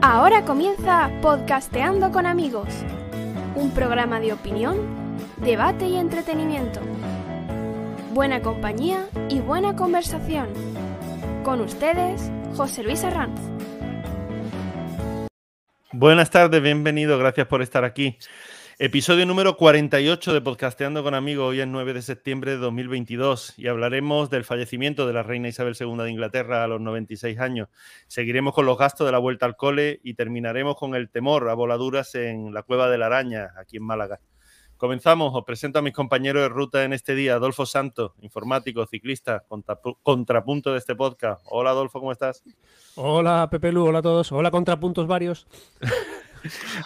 Ahora comienza Podcasteando con amigos, un programa de opinión, debate y entretenimiento. Buena compañía y buena conversación. Con ustedes, José Luis Arranz. Buenas tardes, bienvenido, gracias por estar aquí. Episodio número 48 de Podcasteando con Amigos. Hoy es 9 de septiembre de 2022 y hablaremos del fallecimiento de la reina Isabel II de Inglaterra a los 96 años. Seguiremos con los gastos de la vuelta al cole y terminaremos con el temor a voladuras en la Cueva de la Araña, aquí en Málaga. Comenzamos, os presento a mis compañeros de ruta en este día, Adolfo Santos, informático, ciclista, contrapunto de este podcast. Hola Adolfo, ¿cómo estás? Hola Pepe Lu, hola a todos. Hola contrapuntos varios.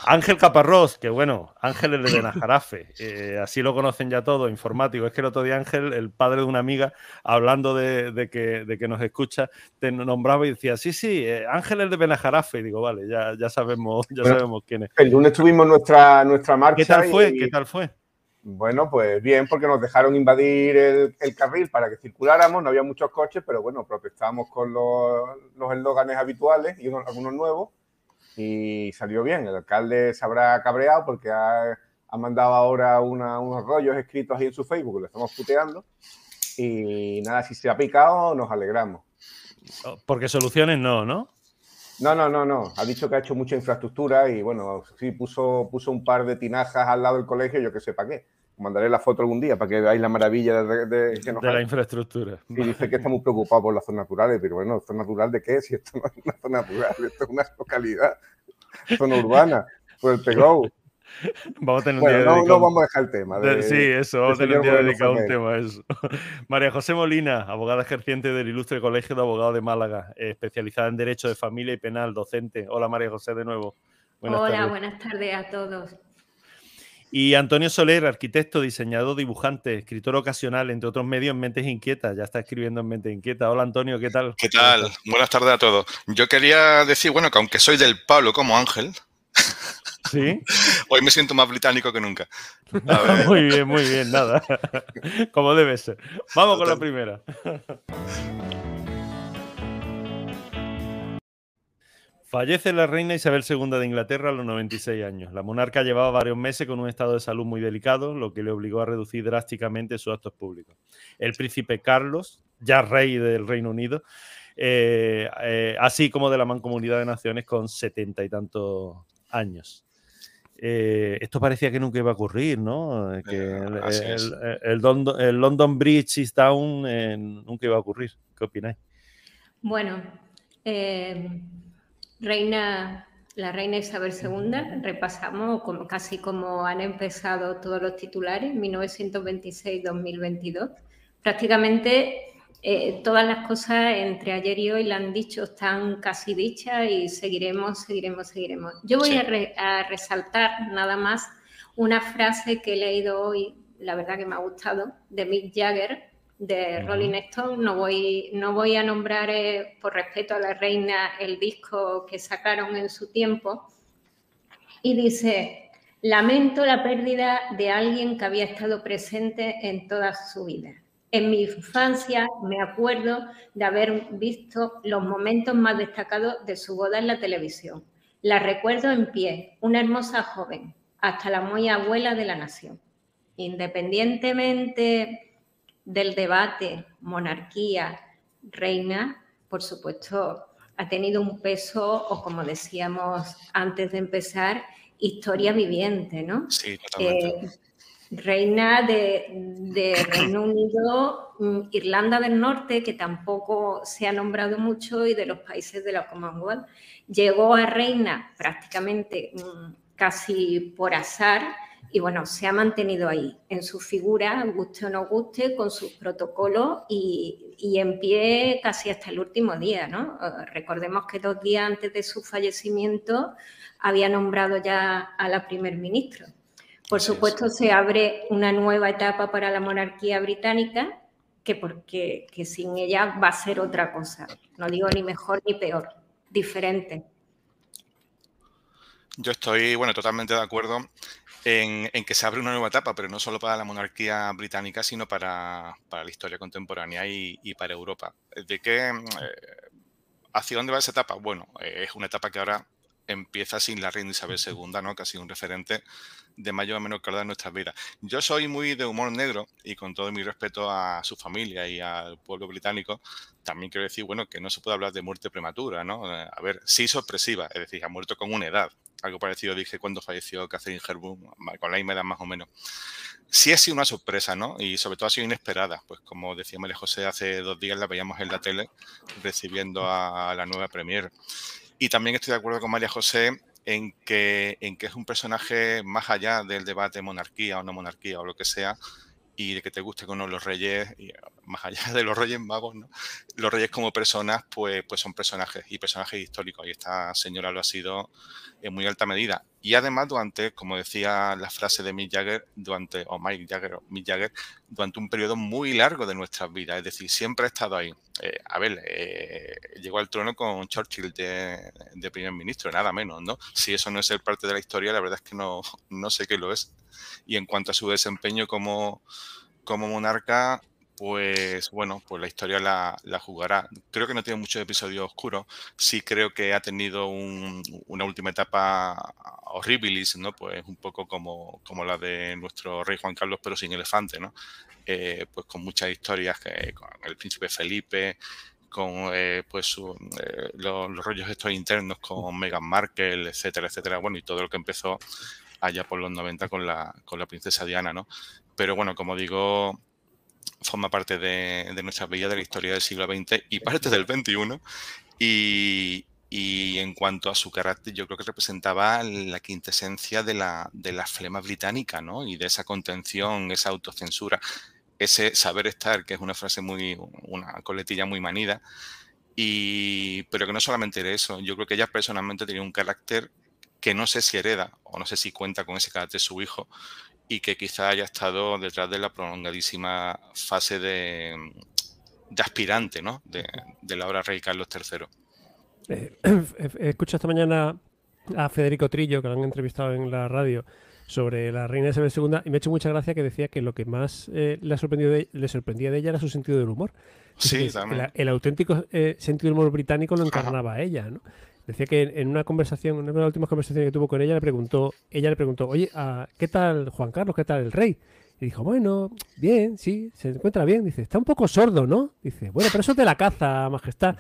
Ángel Caparrós, que bueno, Ángel es de Benajarafe, eh, así lo conocen ya todos, informático. Es que el otro día Ángel, el padre de una amiga, hablando de, que, nos escucha, te nombraba y decía, sí, sí, eh, Ángel es de Benajarafe. Y digo, vale, ya, ya, sabemos, ya sabemos quién es. El lunes tuvimos nuestra, nuestra marcha. ¿Qué tal fue? ¿Qué tal fue? Bueno, pues bien, porque nos dejaron invadir el, carril para que circuláramos, no había muchos coches, pero bueno, protestamos con los, los eslóganes habituales y algunos nuevos y salió bien. El alcalde se habrá cabreado porque ha, mandado ahora unos rollos escritos ahí en su Facebook, le estamos puteando. Y nada, si se ha picado, nos alegramos. Oh, porque soluciones no, ¿no? No, no, no, no. Ha dicho que ha hecho mucha infraestructura y bueno, sí puso, puso un par de tinajas al lado del colegio, yo que sé para qué. Mandaré la foto algún día para que veáis la maravilla de, de, la infraestructura. Y dice que está muy preocupado por las zonas naturales, pero bueno, ¿zona natural de qué? Si esto no es una zona natural, esto es una localidad, zona urbana, por el Pegou. Vamos a tener un día no, no, vamos a dejar el tema. sí, eso, vamos a tener un día dedicado a un tema a eso. María José Molina, abogada ejerciente del Ilustre Colegio de Abogados de Málaga, especializada en Derecho de Familia y Penal, docente. Hola María José, de nuevo. Hola, buenas tardes a todos. Y Antonio Soler, arquitecto, diseñador, dibujante, escritor ocasional, entre otros medios en Mentes Inquietas. Ya está escribiendo en Mentes Inquietas. Hola Antonio, ¿qué tal? ¿Qué tal? Buenas tardes a todos. Yo quería decir, bueno, que aunque soy del Pablo como Ángel, ¿Sí? hoy me siento más británico que nunca. muy bien, muy bien, nada. como debe ser. Vamos con la primera. Fallece la reina Isabel II de Inglaterra a los 96 años. La monarca llevaba varios meses con un estado de salud muy delicado, lo que le obligó a reducir drásticamente sus actos públicos. El príncipe Carlos, ya rey del Reino Unido, eh, eh, así como de la Mancomunidad de Naciones con setenta y tantos años. Eh, esto parecía que nunca iba a ocurrir, ¿no? Que el, London, Bridge is down nunca iba a ocurrir. ¿Qué opináis? Bueno, Reina, la reina Isabel II, repasamos como, casi como han empezado todos los titulares, 1926-2022. Prácticamente eh, todas las cosas entre ayer y hoy la han dicho, están casi dichas y seguiremos, seguiremos, seguiremos. Yo voy a, resaltar nada más una frase que he leído hoy, la verdad que me ha gustado, de Mick Jagger, de Rolling Stone. No voy, no voy a nombrar, eh, por respeto a la reina, el disco que sacaron en su tiempo. Y dice, lamento la pérdida de alguien que había estado presente en toda su vida. En mi infancia me acuerdo de haber visto los momentos más destacados de su boda en la televisión. La recuerdo en pie, una hermosa joven, hasta la muy abuela de la nación. Independientemente del debate monarquía, reina, por supuesto, ha tenido un peso, o como decíamos antes de empezar, historia viviente, ¿no? Sí, totalmente. Eh, reina de, Reino Unido, mm, Irlanda del Norte, que tampoco se ha nombrado mucho, y de los países de la Commonwealth. Llegó a reina prácticamente mm, casi por azar y bueno, se ha mantenido ahí, en su figura, guste o no guste, con sus protocolos y, y, en pie casi hasta el último día, ¿no? Eh, recordemos que dos días antes de su fallecimiento había nombrado ya a la primer ministro. Por supuesto, se abre una nueva etapa para la monarquía británica, que porque que sin ella va a ser otra cosa. No digo ni mejor ni peor, diferente. Yo estoy, bueno, totalmente de acuerdo en, que se abre una nueva etapa, pero no solo para la monarquía británica, sino para, la historia contemporánea y, para Europa. ¿De qué, eh, ¿Hacia dónde va esa etapa? Bueno, eh, es una etapa que ahora empieza sin la reina Isabel II, ¿no? Casi un referente de mayor o menor calidad en nuestras vidas. Yo soy muy de humor negro y con todo mi respeto a su familia y al pueblo británico, también quiero decir, bueno, que no se puede hablar de muerte prematura, ¿no? A ver, sí sorpresiva, es decir, ha muerto con una edad. Algo parecido dije cuando falleció Catherine Hepburn, con la misma edad más o menos. Sí ha sido una sorpresa, ¿no? Y sobre todo ha sido inesperada. Pues como decía María José, hace dos días la veíamos en la tele recibiendo a la nueva premier. Y también estoy de acuerdo con María José en que, en que es un personaje más allá del debate monarquía o no monarquía o lo que sea, y de que te guste con los reyes, y más allá de los reyes magos, los reyes como personas, pues, pues son personajes y personajes históricos. Y esta señora lo ha sido en muy alta medida. Y además, durante, como decía la frase de Mick Jagger, durante, o Mike Jagger, o Jagger, durante un periodo muy largo de nuestras vidas. Es decir, siempre ha estado ahí. Eh, a ver, eh, llegó al trono con Churchill de, de, primer ministro, nada menos, ¿no? Si eso no es ser parte de la historia, la verdad es que no, no sé qué lo es. Y en cuanto a su desempeño como, como monarca, pues bueno, pues la historia la, jugará. Creo que no tiene muchos episodios oscuros. Sí creo que ha tenido una última etapa horribilis, ¿no? Pues un poco como, como la de nuestro rey Juan Carlos, pero sin elefante, ¿no? Eh, pues con muchas historias, que, con el príncipe Felipe, con eh, pues eh, los, los, rollos estos internos con Meghan Markle, etcétera, etcétera. Bueno, y todo lo que empezó allá por los 90 con la, con la princesa Diana, ¿no? Pero bueno, como digo, forma parte de, de nuestra vida, de la historia del siglo XX y parte del XXI. Y, y en cuanto a su carácter, yo creo que representaba la quintesencia de la, de la flema británica, ¿no? Y de esa contención, esa autocensura, ese saber estar, que es una frase muy, una coletilla muy manida. Y, pero que no solamente era eso, yo creo que ella personalmente tenía un carácter que no sé si hereda o no sé si cuenta con ese carácter su hijo y que quizá haya estado detrás de la prolongadísima fase de, aspirante ¿no? de, la obra rey Carlos III. Eh, he escuchado esta mañana a Federico Trillo, que lo han entrevistado en la radio, sobre la reina Isabel II, y me ha hecho mucha gracia que decía que lo que más eh, le, sorprendió le sorprendía de ella era su sentido del humor. Sí, también. El, auténtico eh, sentido del humor británico lo encarnaba a ella, ¿no? Decía que en una conversación, en una de las últimas conversaciones que tuvo con ella, le preguntó, ella le preguntó, oye, ah, ¿qué tal Juan Carlos? ¿Qué tal el rey? Y dijo, bueno, bien, sí, se encuentra bien. Dice, está un poco sordo, ¿no? Dice, bueno, pero eso es de la caza, majestad.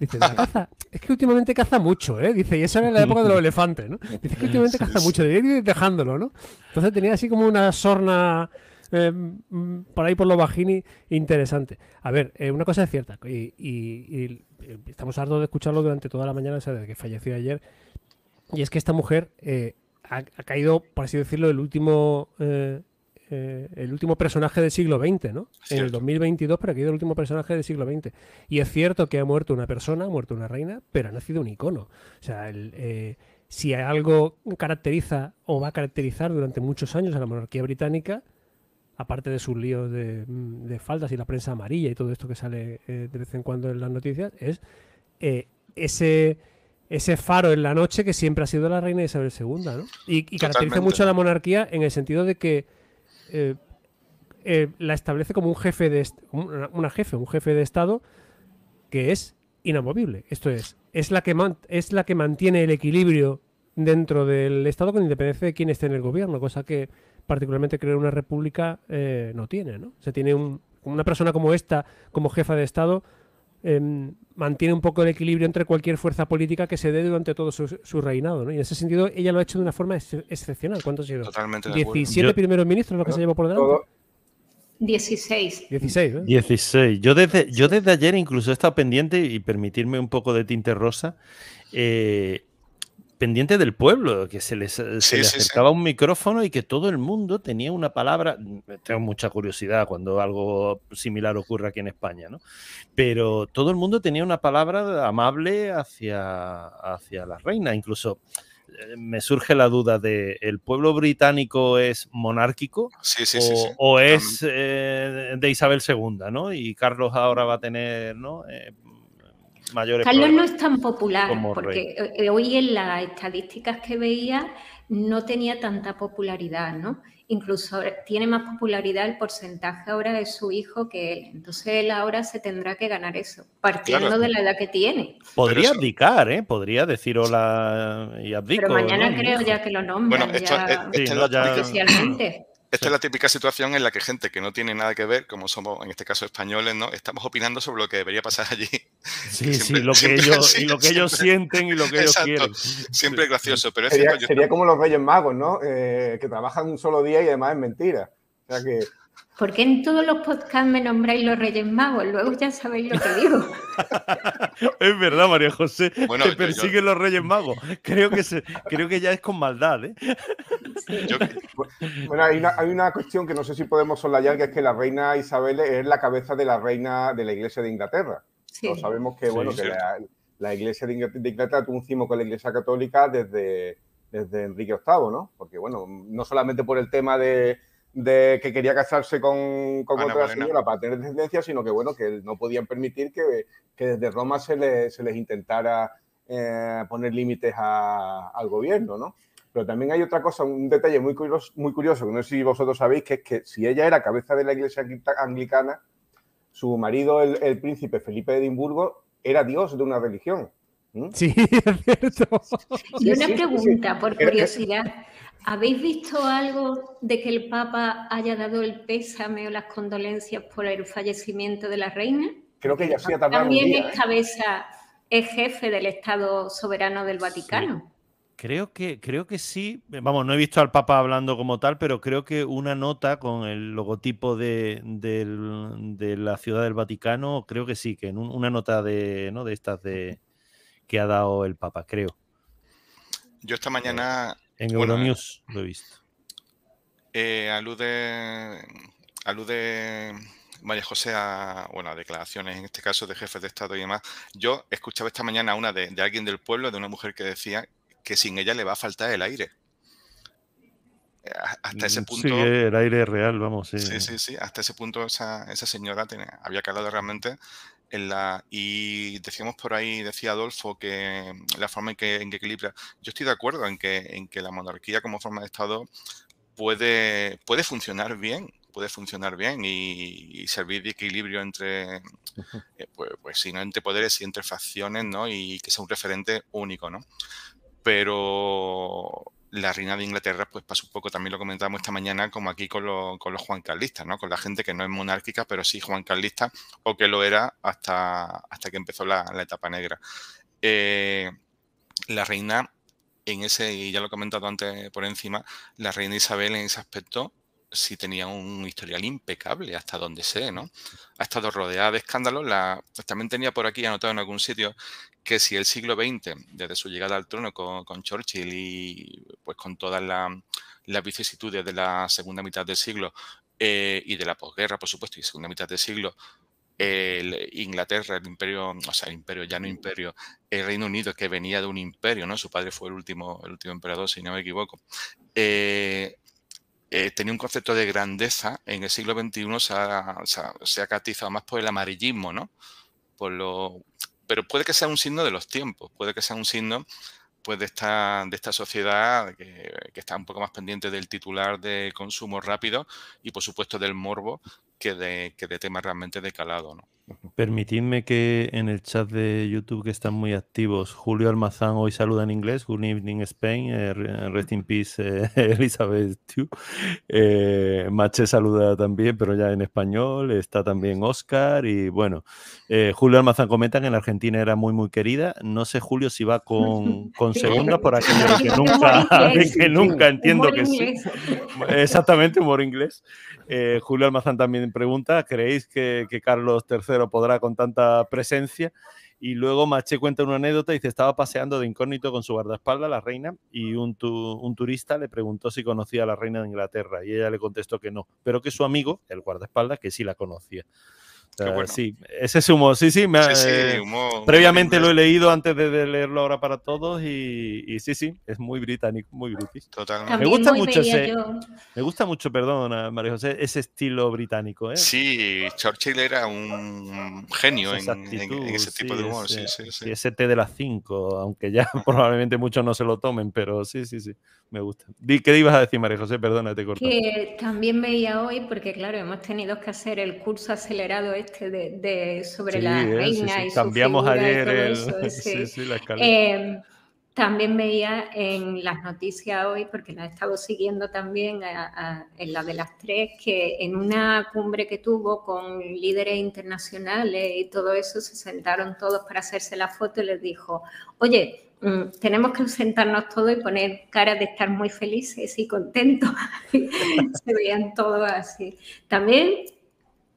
Dice, la caza, es que últimamente caza mucho, ¿eh? Dice, y eso era la época de los elefantes, ¿no? Dice, que últimamente caza mucho, debería ir dejándolo, ¿no? Entonces tenía así como una sorna eh, mm, por ahí por lo bajini interesante. A ver, eh, una cosa es cierta, y, estamos hartos de escucharlo durante toda la mañana, desde que falleció ayer, y es que esta mujer eh, ha, caído, por así decirlo, el último... el último personaje del siglo XX, ¿no? En el 2022, pero ha caído el último personaje del siglo XX. Y es cierto que ha muerto una persona, ha muerto una reina, pero ha nacido un icono. O sea, si algo caracteriza o va a caracterizar durante muchos años a la monarquía británica, aparte de sus líos mm, de, faldas y la prensa amarilla y todo esto que sale eh, de vez en cuando en las noticias, es eh, ese, ese faro en la noche que siempre ha sido la reina Isabel II, ¿no? Y, caracteriza mucho a la monarquía en el sentido de que eh, la establece como un jefe de una, jefe, un jefe de Estado que es inamovible. Esto es, es la que es la que mantiene el equilibrio dentro del Estado con independencia de quién esté en el gobierno, cosa que particularmente creer una república eh, no tiene, ¿no? O tiene una persona como esta, como jefa de Estado, em, mantiene un poco el equilibrio entre cualquier fuerza política que se dé durante todo su, reinado, ¿no? Y en ese sentido ella lo ha hecho de una forma excepcional. ¿Cuántos ha sido? Totalmente 17 primeros ministros lo que se llevó por delante. 16. 16, ¿eh? 16. Yo desde, yo desde ayer incluso he estado pendiente y permitirme un poco de tinte rosa. Eh, pendiente del pueblo, que se les, acercaba un micrófono y que todo el mundo tenía una palabra. Tengo mucha curiosidad cuando algo similar ocurre aquí en España, ¿no? Pero todo el mundo tenía una palabra amable hacia, hacia la reina. Incluso eh, me surge la duda de ¿el pueblo británico es monárquico o, es eh, de Isabel II, ¿no? Y Carlos ahora va a tener, ¿no? Eh, mayores Carlos no es tan popular, como porque eh, hoy en las estadísticas que veía no tenía tanta popularidad, ¿no? Incluso ahora tiene más popularidad el porcentaje ahora de su hijo que él. Entonces él ahora se tendrá que ganar eso, partiendo Claro. de la edad que tiene. Podría abdicar, ¿eh? Podría decir hola y abdico. Pero mañana ¿no? Creo ya que lo nombran Bueno, esto, ya es- Sí, no, ya- esta es la típica situación en la que gente que no tiene nada que ver, como somos en este caso españoles, ¿no? Estamos opinando sobre lo que debería pasar allí. Sí, sí, lo que ellos, así, y lo que ellos sienten y lo que ellos Exacto. quieren. Siempre es gracioso, pero es Sería, cierto, yo- sería como los Reyes Magos, ¿no? Eh, que trabajan un solo día y además es mentira. O sea que ¿Por qué en todos los podcasts me nombráis los Reyes Magos? Luego ya sabéis lo que digo. Es verdad, María José. Bueno, te yo- persiguen los Reyes Magos. Creo que, se, creo que ya es con maldad, ¿eh? yo- Bueno, hay una, hay una cuestión que no sé si podemos soslayar, que es que la reina Isabel es la cabeza de la reina de la Iglesia de Inglaterra. Sí. Todos sabemos que, Sí, bueno, que la, la Iglesia de Ingl- de Inglaterra tuvo un cimo con la Iglesia Católica desde, desde Enrique VIII, ¿no? Porque, bueno, no solamente por el tema de, de que quería casarse con, con Ana otra señora para tener descendencia, sino que, bueno, que no podían permitir que, que desde Roma se, les- se les intentara eh, poner límites a- al gobierno, ¿no? Pero también hay otra cosa, un detalle muy curioso, muy curioso, que no sé si vosotros sabéis, que es que si ella era cabeza de la iglesia anglicana, su marido, el, el príncipe Felipe de Edimburgo, era dios de una religión. ¿Mm? Sí, es cierto. Y una sí, sí, pregunta, por curiosidad. ¿Habéis visto algo de que el Papa haya dado el pésame o las condolencias por el fallecimiento de la reina? Creo que ella sí ha tardado un También día. es ¿eh? cabeza, es jefe del Estado soberano del Vaticano. Creo que, creo que sí. Vamos, no he visto al Papa hablando como tal, pero creo que una nota con el logotipo de, de la Ciudad del Vaticano, creo que sí, que en un- una nota de, ¿no? de estas de que ha dado el Papa, creo. yo esta mañana En Bueno, Euronews lo he visto. eh, alude, alude María José a, bueno, a declaraciones, en este caso de jefes de Estado y demás. Yo escuchaba esta mañana una de, de alguien del pueblo, de una mujer que decía que sin ella le va a faltar el aire. Eh, Hasta ese Mm, punto... Sí, el aire real, vamos. Sí, Sí, sí, sí. Hasta ese punto esa, esa señora tenía- había calado realmente en la... Y decíamos por ahí, decía Adolfo, que la forma en que, en que equilibra... Yo estoy de acuerdo en que, en que la monarquía como forma de Estado puede, puede funcionar bien, puede funcionar bien y, y servir de equilibrio entre, eh, pues, pues sí, ¿no? entre poderes y entre facciones, ¿no? Y que sea un referente único, ¿no? Pero la reina de Inglaterra, pues pasa un poco, también lo comentábamos esta mañana, como aquí con, lo- con los juancarlistas, ¿no? Con la gente que no es monárquica, pero sí juancarlista, o que lo era hasta, hasta que empezó la, etapa negra. Eh, la reina, en ese, y ya lo he comentado antes por encima, la reina Isabel en ese aspecto sí tenía un historial impecable, hasta donde sé, ¿no? Ha estado rodeada de escándalos. La, también tenía por aquí anotado en algún sitio que si el siglo XX, desde su llegada al trono con, con Churchill y pues con todas la- las vicisitudes de la segunda mitad del siglo eh, y de la posguerra, por supuesto, y segunda mitad del siglo, el Inglaterra, el imperio, o sea, el imperio, ya no imperio, el Reino Unido, que venía de un imperio, ¿no? Su padre fue el último, el último emperador, si no me equivoco. eh, eh, tenía un concepto de grandeza, en el siglo XXI se ha, se ha- se ha caracterizado más por el amarillismo, ¿no? Por lo, pero puede que sea un signo de los tiempos, puede que sea un signo pues, de, esta, de esta sociedad que, que está un poco más pendiente del titular de consumo rápido y, por supuesto, del morbo que de, que de temas realmente de calado, ¿no? Permitidme que en el chat de YouTube, que están muy activos, Julio Almazán hoy saluda en inglés. Good evening, Spain. eh, re- rest in peace, eh, Elizabeth. Eh, Mache saluda también, pero ya en español. Está también Oscar. Y bueno, Julio Almazán comenta que en Argentina era muy, muy querida. No sé, Julio, si va con, con segunda por aquello de que nunca, de que nunca entiendo que sí. Exactamente, humor inglés. Julio Almazán también pregunta, ¿creéis que, que Carlos III podrá con tanta presencia? Y luego Maché cuenta una anécdota, dice, estaba paseando de incógnito con su guardaespaldas, la reina, y un, un turista le preguntó si conocía a la reina de Inglaterra, y ella le contestó que no, pero que su amigo, el guardaespaldas, que sí la conocía. Sí, ese es humor. Sí, sí, me, eh, previamente lo he leído antes de, leerlo ahora para todos y, sí, sí, es muy británico, muy british. Totalmente. Me gusta mucho ese, me gusta mucho, perdón, María José, ese estilo británico. ¿eh? Sí, Churchill era un genio en, ese tipo de humor. Sí, sí, sí, ese té de las 5, aunque ya probablemente muchos no se lo tomen, pero sí, sí, sí, me gusta. ¿Qué ibas a decir, María José? Perdona, te corto. Que también veía hoy, porque claro, hemos tenido que hacer el curso acelerado este de, sobre la eh, reina y Cambiamos su ayer el... la eh, también veía en las noticias hoy, porque la he estado siguiendo también en la de las tres, que en una cumbre que tuvo con líderes internacionales y todo eso, se sentaron todos para hacerse la foto y les dijo, oye, Mm, tenemos que sentarnos todos y poner cara de estar muy felices y contentos. Se veían todos así. También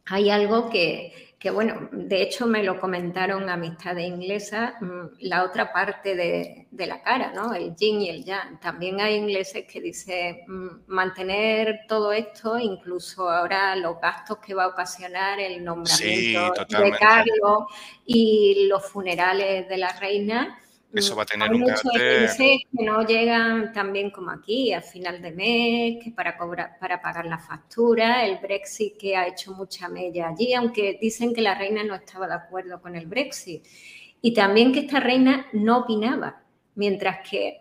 hay algo que, bueno, de hecho me lo comentaron amistades inglesas, mm, la otra parte de, la cara, ¿no? El yin y el yang. También hay ingleses que dicen mm, mantener todo esto, incluso ahora los gastos que va a ocasionar el nombramiento de Carlos y los funerales de la reina eso va a tener un carácter... que no llegan también como aquí, al final de mes, que para, cobrar, para pagar la factura, el Brexit que ha hecho mucha mella allí, aunque dicen que la reina no estaba de acuerdo con el Brexit. Y también que esta reina no opinaba, mientras que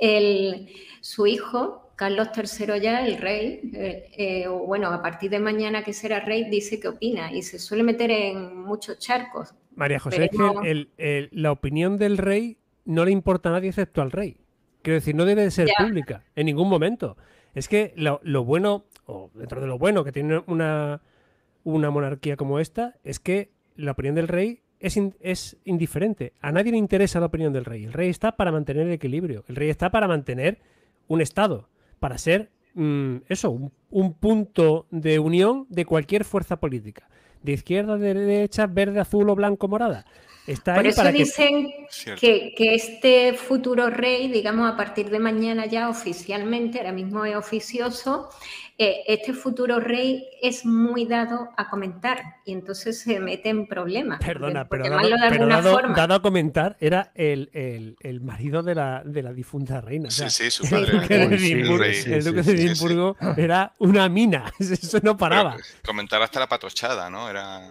el, su hijo, Carlos III ya, el rey, eh, eh, bueno, a partir de mañana que será rey, dice que opina y se suele meter en muchos charcos. María José, es que la opinión del rey no le importa a nadie excepto al rey. Quiero decir, no debe de ser pública en ningún momento. Es que lo, bueno, o dentro de lo bueno que tiene una, una monarquía como esta, es que la opinión del rey es, es, indiferente. A nadie le interesa la opinión del rey. El rey está para mantener el equilibrio. El rey está para mantener un Estado, para ser mm, eso, un, un, punto de unión de cualquier fuerza política. De izquierda, de derecha, verde, azul o blanco, morada. Por eso dicen que... este futuro rey, digamos, a partir de mañana ya oficialmente, ahora mismo es oficioso, eh, este futuro rey es muy dado a comentar y entonces se mete en problemas. Perdona, pero, dado, a comentar, era el, marido de la, de la, difunta reina. sí, sí, su padre. El duque de Edimburgo, era una mina, eso no paraba. comentar hasta la patochada, ¿no? Era...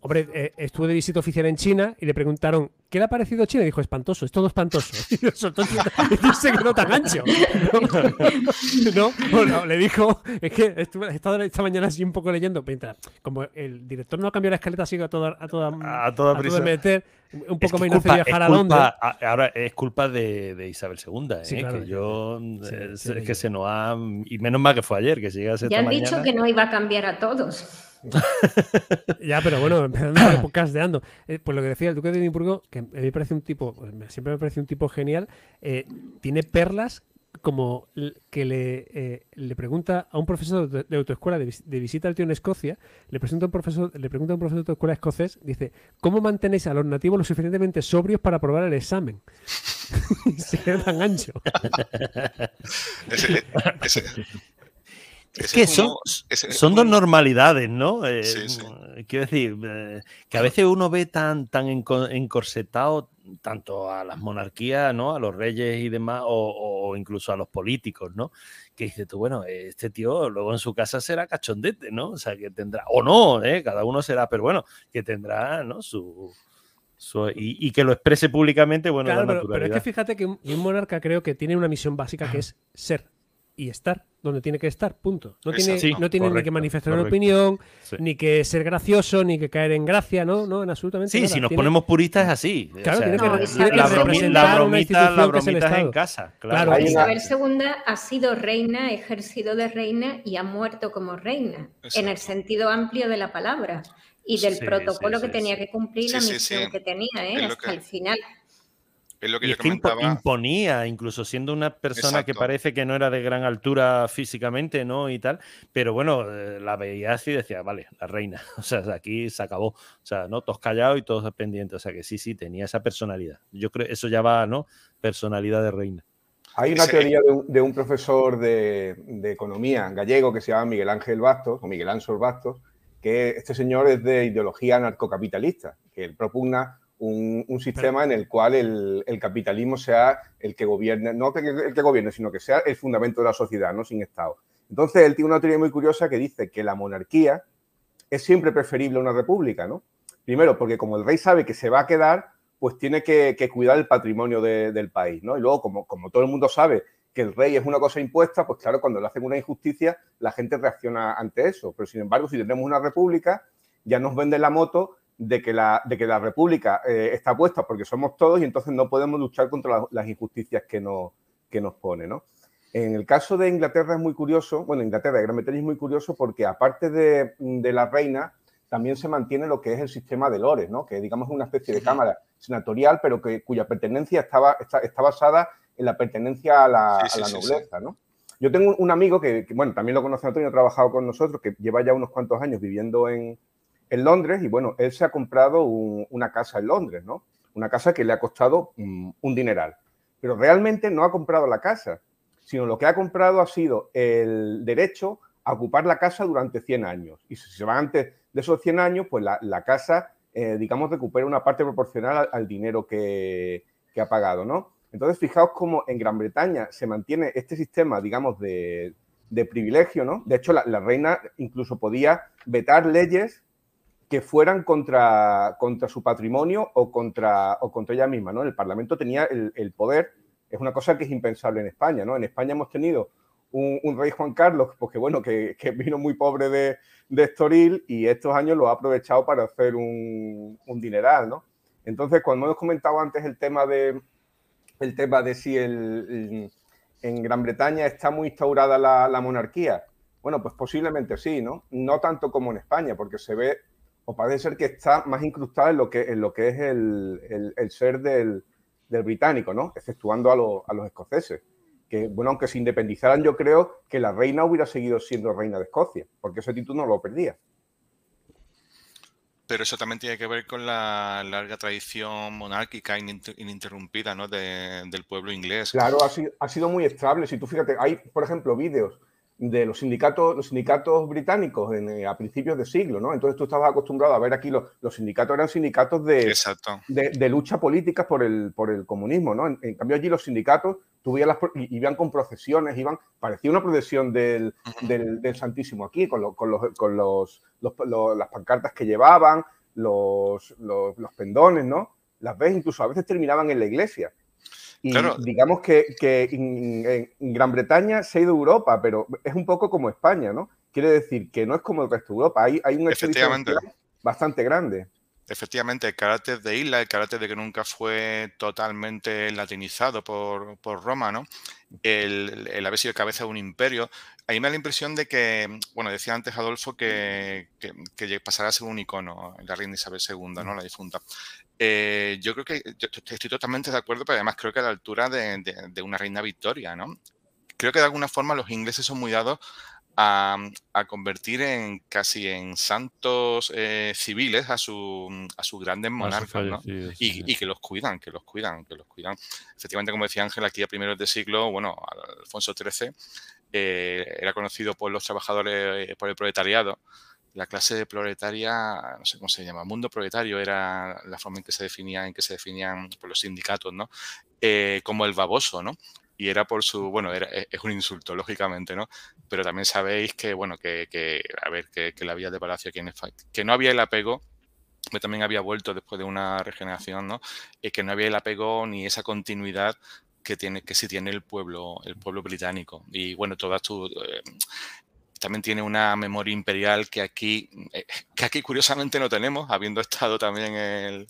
Hombre, eh, estuve de visita oficial en China y le preguntaron, ¿qué le ha parecido China? Y dijo, espantoso, es todo espantoso. Y se quedó tan ancho. No, bueno, le dijo, es que estuve, he estado esta mañana así un poco leyendo, mientras, como el director no ha cambiado la escaleta, sigue a toda, a toda, a toda prisa. meter, un poco menos de viajar a Londres. Ahora es culpa de, Isabel II, ¿eh? que yo, es, que se nos ha, y menos mal que fue ayer, que llega a ser Ya han dicho que no iba a cambiar a todos. ya, pero bueno, empezando podcasteando. Eh, pues lo que decía el Duque de Edimburgo, que a mí me parece un tipo, siempre me parece un tipo genial, eh, tiene perlas como que le, eh, le, pregunta a un profesor de, autoescuela de, visita al tío en Escocia, le, presenta un profesor, le pregunta a un profesor de autoescuela escocés, dice, ¿cómo mantenéis a los nativos lo suficientemente sobrios para aprobar el examen? se queda tan ancho. Es que son, son dos normalidades, ¿no? Eh, quiero decir, eh, que a veces uno ve tan, tan encorsetado tanto a las monarquías, ¿no? A los reyes y demás, o, incluso a los políticos, ¿no? Que dice tú, bueno, este tío luego en su casa será cachondete, ¿no? O sea, que tendrá, o no, ¿eh? Cada uno será, pero bueno, que tendrá, ¿no? Su, y, que lo exprese públicamente, bueno, pero, pero, es que fíjate que un monarca creo que tiene una misión básica que es ser y estar donde tiene que estar, punto. No tiene, no tiene ni que manifestar una opinión, ni que ser gracioso, ni que caer en gracia, ¿no? No, en absolutamente Sí, si nos ponemos puristas es así. Claro, tiene que, la, la, bromita, la bromita es en casa. Claro. Isabel II ha sido reina, ejercido de reina y ha muerto como reina, en el sentido amplio de la palabra y del protocolo que tenía que cumplir, la misión que tenía, ¿eh? hasta el final. Es lo que yo imponía, incluso siendo una persona que parece que no era de gran altura físicamente, ¿no? Y tal, pero bueno, eh, la veía así y decía, vale, la reina. O sea, aquí se acabó. O sea, ¿no? Todos callados y todos pendientes. O sea, que sí, sí, tenía esa personalidad. Yo creo eso ya va, ¿no? Personalidad de reina. Hay una teoría de un, profesor de, economía gallego que se llama Miguel Ángel Bastos, o Miguel Ángel Bastos, que este señor es de ideología narcocapitalista, que él propugna un, sistema en el cual el, capitalismo sea el que gobierne, no que, el que gobierne, sino que sea el fundamento de la sociedad, no sin Estado. Entonces, él tiene una teoría muy curiosa que dice que la monarquía es siempre preferible a una república, ¿no? Primero, porque como el rey sabe que se va a quedar, pues tiene que, cuidar el patrimonio del país, ¿no? Y luego, como, como todo el mundo sabe que el rey es una cosa impuesta, pues claro, cuando le hacen una injusticia, la gente reacciona ante eso. Pero sin embargo, si tenemos una república, ya nos venden la moto de que la, de que la república eh, está puesta porque somos todos y entonces no podemos luchar contra las injusticias que, no, que nos pone, ¿no? En el caso de Inglaterra es muy curioso, bueno, Inglaterra y Gran Bretaña es muy curioso porque aparte de, la reina, también se mantiene lo que es el sistema de lores, ¿no? que digamos es una especie de cámara senatorial, pero que, cuya pertenencia estaba, está basada en la pertenencia a la, nobleza, ¿no? Yo tengo un amigo que, bueno, también lo conoce Antonio, ha trabajado con nosotros, que lleva ya unos cuantos años viviendo en, Londres y, bueno, él se ha comprado una casa en Londres, ¿no? Una casa que le ha costado mm, un dineral. Pero realmente no ha comprado la casa, sino lo que ha comprado ha sido el derecho a ocupar la casa durante 100 años. Y si se va antes de esos 100 años, pues la, casa, eh, digamos, recupera una parte proporcional al, dinero que ha pagado, ¿no? Entonces, fijaos cómo en Gran Bretaña se mantiene este sistema, digamos, de, privilegio, ¿no? De hecho, la, reina incluso podía vetar leyes que fueran contra, contra su patrimonio o contra, o contra ella misma, ¿no? El Parlamento tenía el, poder, es una cosa que es impensable en España, ¿no? En España hemos tenido un, rey Juan Carlos, porque bueno, que, vino muy pobre de, de, Estoril y estos años lo ha aprovechado para hacer un, un dineral, ¿no? Entonces, cuando hemos comentado antes el tema de, el tema de si el, en Gran Bretaña está muy instaurada la, monarquía. Bueno, pues posiblemente sí, ¿no? No tanto como en España, porque se ve, o parece ser que está más incrustada en lo que, en lo que es el, ser del, británico, ¿no? Exceptuando a, a los escoceses. Que, bueno, aunque se independizaran, yo creo que la reina hubiera seguido siendo reina de Escocia, porque ese título no lo perdía. Pero eso también tiene que ver con la larga tradición monárquica ininterrumpida ¿no? del pueblo inglés. Claro, ha sido, ha sido, muy estable. Si tú fíjate, hay, por ejemplo, vídeos de los sindicatos, los sindicatos británicos eh, a principios de siglo, ¿no? Entonces tú estabas acostumbrado a ver aquí los, los sindicatos eran sindicatos de, de, lucha política por el, por el comunismo, ¿no? En, cambio allí los sindicatos tuvieron las, iban con procesiones, iban, parecía una procesión del, del, Santísimo aquí, con, con, los, con los, las pancartas que llevaban, los, los, pendones, ¿no? Las ves incluso a veces terminaban en la iglesia. Y digamos que, en, Gran Bretaña se ha ido a Europa, pero es un poco como España, ¿no? Quiere decir que no es como el resto de Europa, hay, hay un bastante grande. Efectivamente, el carácter de isla, el carácter de que nunca fue totalmente latinizado por, Roma, ¿no? El, haber sido cabeza de un imperio. Ahí me da la impresión de que, bueno, decía antes Adolfo que, que, pasará a ser un icono la reina Isabel II, ¿no? La difunta. Eh, yo creo que estoy totalmente de acuerdo, pero además creo que a la altura de, de, una reina Victoria, ¿no? Creo que de alguna forma los ingleses son muy dados a, convertir en casi en santos eh, civiles a, su, a sus grandes monarcas, ¿no? y, que los cuidan, que los cuidan, que los cuidan. Efectivamente, como decía Ángel, aquí a primeros de siglo, bueno, Alfonso XIII eh, era conocido por los trabajadores, por el proletariado, la clase proletaria, no sé cómo se llama, mundo proletario era la forma en que se definía, en que se definían por los sindicatos, ¿no? Eh, como el baboso, ¿no? Y era por su, bueno, era, e, es un insulto, lógicamente, ¿no? Pero también sabéis que, bueno, que, que a ver, que, la vía de Palacio aquí en que no había el apego, que también había vuelto después de una regeneración, ¿no? Y que no había el apego ni esa continuidad que tiene que sí tiene el pueblo el pueblo británico y bueno todas tus eh, también tiene una memoria imperial que aquí, eh, que aquí curiosamente no tenemos, habiendo estado también el...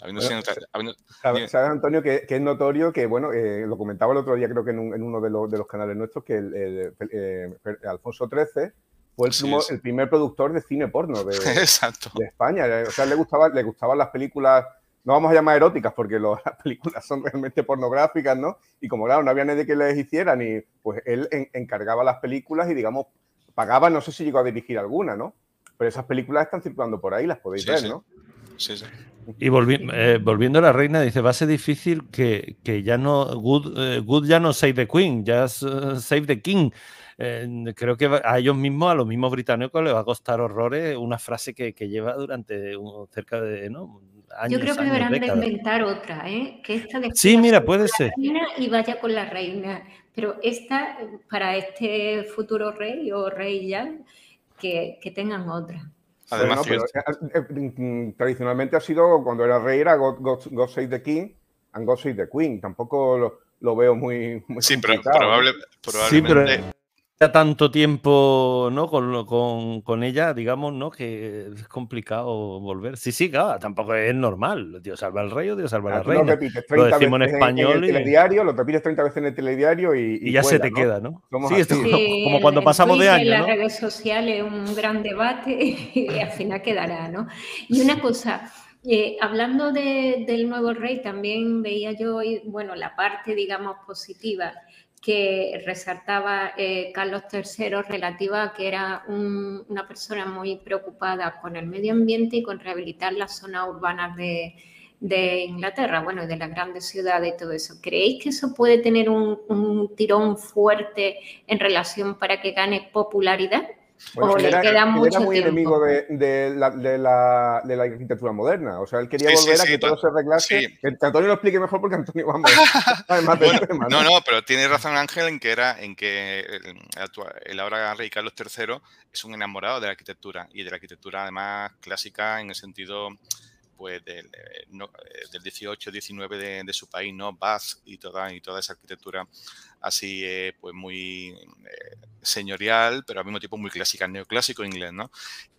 ¿Sabes, Antonio, que, es notorio que, bueno, eh, lo comentaba el otro día creo que en, uno de los, canales nuestros, que el, eh, Alfonso XIII fue el, primer productor de cine porno de, de, España. O sea, le, gustaba, le gustaban las películas no vamos a llamar eróticas porque las películas son realmente pornográficas, ¿no? Y como claro, no había nadie que les hiciera, ni pues él encargaba las películas y digamos pagaba, no sé si llegó a dirigir alguna, ¿no? Pero esas películas están circulando por ahí, las podéis ver, ¿no? Sí, sí. Y eh, volviendo a la reina, dice, va a ser difícil que, ya no, good, good, ya no save the queen, ya save the king. creo que a ellos mismos, a los mismos británicos, les va a costar horrores una frase que, lleva durante cerca de ¿no? años. Yo creo que deberán de inventar otra, ¿eh? Que esta sí, mira, puede ser. Y vaya con la reina. Pero esta, para este futuro rey o rey ya, que, que tengan otra. Además, eh, eh, mm, tradicionalmente ha sido, cuando era rey, era God, Save the King and God Save the Queen. Tampoco lo, veo muy, muy Sí, pero probablemente tanto tiempo ¿no? con, con, ella, digamos, ¿no? que es complicado volver. Sí, sí, claro, tampoco es normal. Dios salva al rey o Dios salva a la reina. Lo repites 30 lo decimos en español. En el telediario, lo repites 30 veces en el telediario y, y, ya se te queda, ¿no? Sí, es como cuando pasamos de año. En las redes sociales un gran debate y al final quedará, ¿no? Y una cosa. Eh, hablando de, del nuevo rey, también veía yo hoy, bueno, la parte, digamos, positiva que resaltaba eh, Carlos III relativa a que era una persona muy preocupada con el medio ambiente y con rehabilitar las zonas urbanas de, Inglaterra, bueno, de las grandes ciudades y todo eso. ¿Creéis que eso puede tener un tirón fuerte en relación para que gane popularidad? O le queda mucho muy enemigo de, la, arquitectura moderna. O sea, él quería volver a que todo se arreglase. Que Antonio lo explique mejor porque Antonio vamos más tema, ¿no? ¿no? pero tiene razón Ángel en que era en que el, el, ahora rey Carlos III es un enamorado de la arquitectura y de la arquitectura además clásica en el sentido pues del, eh, del 18, 19 de, de, su país, ¿no? Bath y toda, y toda esa arquitectura así eh, pues muy eh, señorial, pero al mismo tiempo muy clásica, neoclásico inglés, ¿no?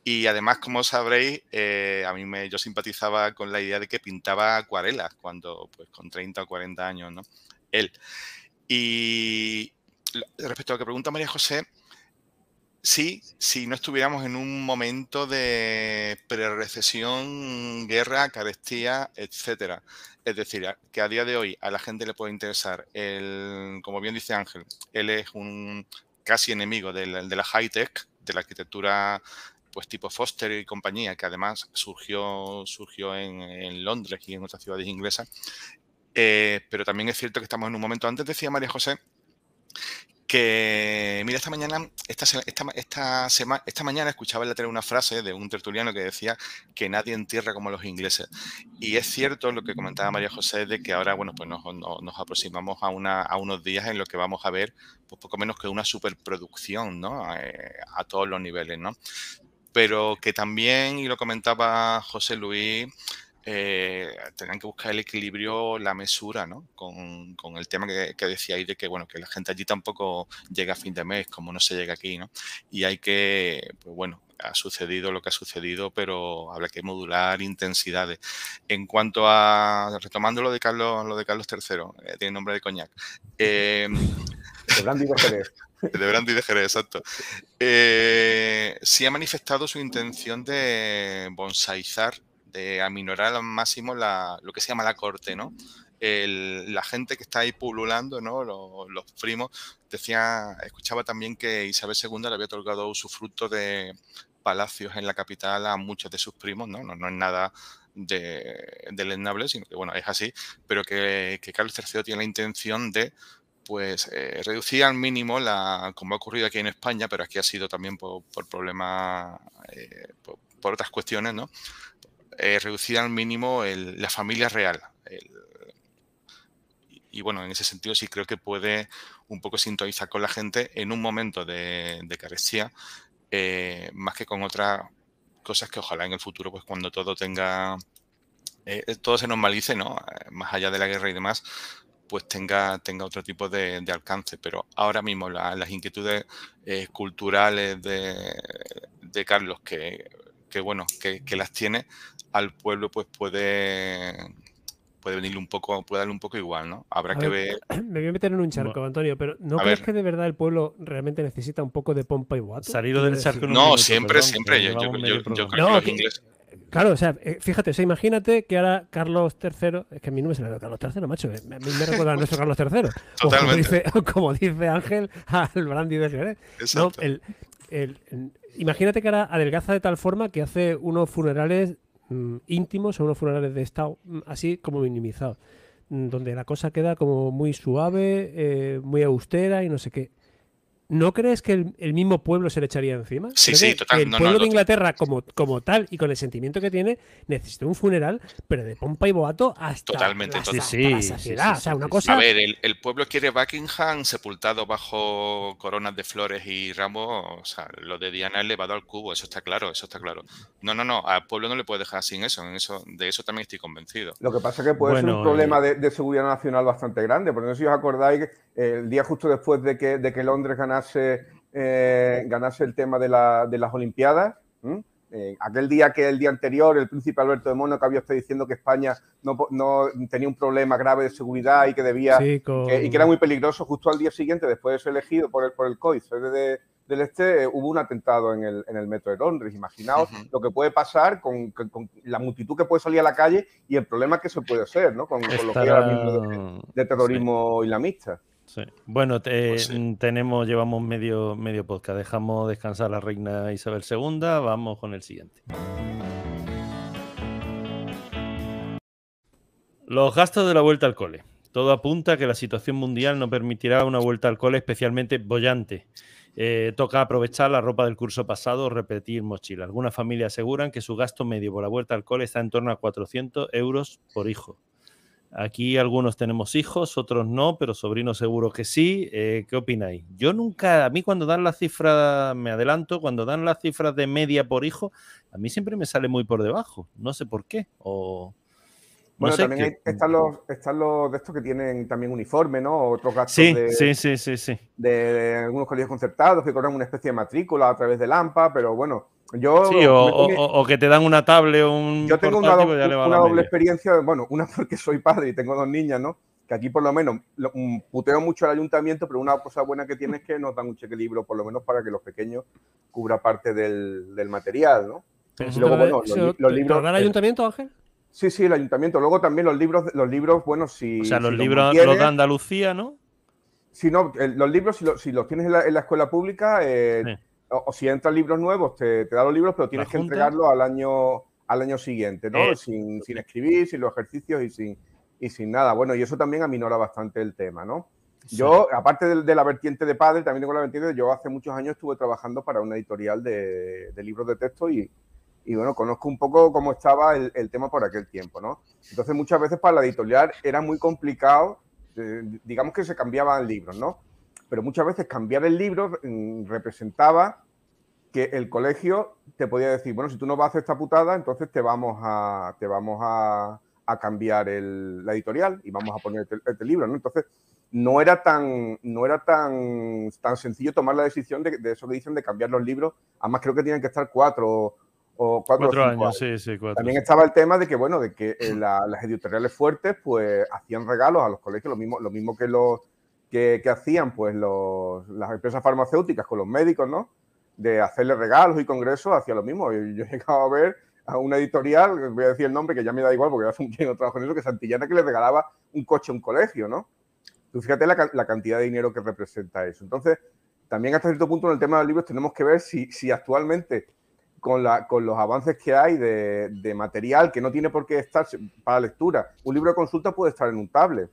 Y además, como sabréis, eh, a mí me, yo simpatizaba con la idea de que pintaba acuarelas cuando, pues con 30 o 40 años, ¿no? Él. Y respecto a lo que pregunta María José, sí, si no estuviéramos en un momento de pre-recesión, guerra, carestía, etcétera. Es decir, que a día de hoy a la gente le puede interesar, el, como bien dice Ángel, él es un casi enemigo de la, high-tech, de la arquitectura pues tipo Foster y compañía, que además surgió, surgió en, Londres y en otras ciudades inglesas. Eh, pero también es cierto que estamos en un momento, antes decía María José, que, mira, esta mañana, esta, esta, esta, semana, esta mañana escuchaba en la tele una frase de un tertuliano que decía que nadie entierra como los ingleses. Y es cierto lo que comentaba María José de que ahora, bueno, pues nos, nos aproximamos a, una, a unos días en los que vamos a ver, pues poco menos que una superproducción, ¿no? Eh, a todos los niveles, ¿no? Pero que también, y lo comentaba José Luis, eh, que buscar el equilibrio, la mesura, ¿no? Con, con el tema que, que decíais de que, bueno, que la gente allí tampoco llega a fin de mes, como no se llega aquí, ¿no? Y hay que, pues bueno, ha sucedido lo que ha sucedido, pero habrá que modular intensidades. En cuanto a, retomando lo de Carlos, lo de Carlos III, eh, tiene nombre de coñac. Eh, de Brandy de Jerez. De Brandy de Jerez, exacto. Eh, sí ha manifestado su intención de bonsaizar de aminorar al máximo lo que se llama la corte, ¿no? la gente que está ahí pululando, ¿no? Los, primos, decía, escuchaba también que Isabel II le había otorgado su fruto de palacios en la capital a muchos de sus primos, ¿no? No, no es nada de, de sino que, bueno, es así, pero que, Carlos III tiene la intención de pues eh, reducir al mínimo la, como ha ocurrido aquí en España, pero aquí ha sido también por, problemas, eh, por, otras cuestiones, ¿no? Eh, reducir al mínimo la familia real. y, bueno, en ese sentido sí creo que puede un poco sintonizar con la gente en un momento de, de carestía, eh, más que con otras cosas que ojalá en el futuro, pues cuando todo tenga, eh, todo se normalice, ¿no? Más allá de la guerra y demás, pues tenga, tenga otro tipo de, alcance. Pero ahora mismo las inquietudes culturales de, de Carlos, que, que bueno, que, que, las tiene, al pueblo pues puede puede venirle un poco, puede darle un poco igual, ¿no? Habrá que ver, Me voy a meter en un charco, Antonio, pero ¿no crees que de verdad el pueblo realmente necesita un poco de pompa y guato? Salido del charco. No, siempre, siempre. Yo, creo que los ingleses. Claro, o sea, eh, fíjate, o sea, imagínate que ahora Carlos III, es que a mí no me sale Carlos III, macho, a mí me recuerda a nuestro Carlos III. Totalmente. Como dice, Ángel al Brandy de Jerez. No, el, el, imagínate que ahora adelgaza de tal forma que hace unos funerales mm, íntimos, son unos funerales de Estado mm, así como minimizados, mm, donde la cosa queda como muy suave, eh, muy austera y no sé qué. ¿No crees que el, mismo pueblo se le echaría encima? Sí, sí, total. el pueblo de Inglaterra, como, como tal y con el sentimiento que tiene, necesita un funeral, pero de pompa y boato hasta. Totalmente, totalmente. o sea, una cosa. A ver, el, pueblo quiere Buckingham sepultado bajo coronas de flores y ramos. O sea, lo de Diana elevado al cubo, eso está claro, eso está claro. No, no, no, al pueblo no le puede dejar sin eso. En eso de eso también estoy convencido. Lo que pasa es que puede ser un problema eh, de, seguridad nacional bastante grande, porque no sé si os acordáis, el día justo después de que, de que Londres ganara eh, ganase, el tema de, las Olimpiadas. Eh, aquel día que el día anterior el príncipe Alberto de Mónaco había estado diciendo que España no, tenía un problema grave de seguridad y que debía y que era muy peligroso, justo al día siguiente, después de ser elegido por el, por el COI, de, del Este, eh, hubo un atentado en el, metro de Londres. Imaginaos lo que puede pasar con, la multitud que puede salir a la calle y el problema que se puede hacer ¿no? con, lo que ahora mismo de, terrorismo islamista. Bueno, pues tenemos, llevamos medio, medio podcast. Dejamos descansar a la reina Isabel II. Vamos con el siguiente. Los gastos de la vuelta al cole. Todo apunta a que la situación mundial no permitirá una vuelta al cole especialmente bollante. Eh, toca aprovechar la ropa del curso pasado o repetir mochila. Algunas familias aseguran que su gasto medio por la vuelta al cole está en torno a 400 euros por hijo. Aquí algunos tenemos hijos, otros no, pero sobrinos seguro que sí. Eh, ¿Qué opináis? Yo nunca, a mí cuando dan las cifras, me adelanto, cuando dan las cifras de media por hijo, a mí siempre me sale muy por debajo. No sé por qué. O, bueno, también están, los, están los de estos que tienen también uniforme, ¿no? Otros gastos sí, de, sí, sí, sí, sí. De, algunos colegios concertados que cobran una especie de matrícula a través de AMPA, pero bueno, yo... Sí, o, que te dan una tablet o un Yo tengo una, doble experiencia, bueno, una porque soy padre y tengo dos niñas, ¿no? Que aquí por lo menos puteo mucho al ayuntamiento, pero una cosa buena que tiene es que nos dan un cheque libro, por lo menos para que los pequeños cubra parte del, material, ¿no? y luego, bueno, los, libros... ¿Te el ayuntamiento, Ángel? Sí, sí, el ayuntamiento. Luego también los libros, los libros, bueno, si. O sea, los libros los de Andalucía, ¿no? Si no, los libros, si, los tienes en la, escuela pública, eh, o, si entran libros nuevos, te, te da los libros, pero tienes que entregarlos al año, al año siguiente, ¿no? Eh, sin, sin, escribir, sin los ejercicios y sin, y sin nada. Bueno, y eso también aminora bastante el tema, ¿no? Yo, aparte de, la vertiente de padre, también tengo la vertiente de yo hace muchos años estuve trabajando para una editorial de, de libros de texto y, y bueno, conozco un poco cómo estaba el, tema por aquel tiempo, ¿no? Entonces muchas veces para la editorial era muy complicado, eh, digamos que se cambiaban libros, ¿no? Pero muchas veces cambiar el libro mm, representaba que el colegio te podía decir, bueno, si tú no vas a hacer esta putada, entonces te vamos a, te vamos a, cambiar la editorial y vamos a poner este, este, libro, ¿no? Entonces, no era tan, no era tan, tan sencillo tomar la decisión de, de, eso que dicen de cambiar los libros. Además, creo que tienen que estar cuatro o cuatro, años, Sí, sí, cuatro. También estaba el tema de que, bueno, de que eh, las editoriales fuertes, pues, hacían regalos a los colegios, lo mismo, lo mismo que los que, hacían, pues, los, las empresas farmacéuticas con los médicos, ¿no? De hacerle regalos y congresos, hacía lo mismo. Yo, yo he llegado a ver a una editorial, voy a decir el nombre, que ya me da igual porque hace un tiempo trabajo en eso, que Santillana que le regalaba un coche a un colegio, ¿no? Tú fíjate la, la, cantidad de dinero que representa eso. Entonces, también hasta cierto punto en el tema de los libros tenemos que ver si, si actualmente con, los avances que hay de, de, material que no tiene por qué estar para lectura. Un libro de consulta puede estar en un tablet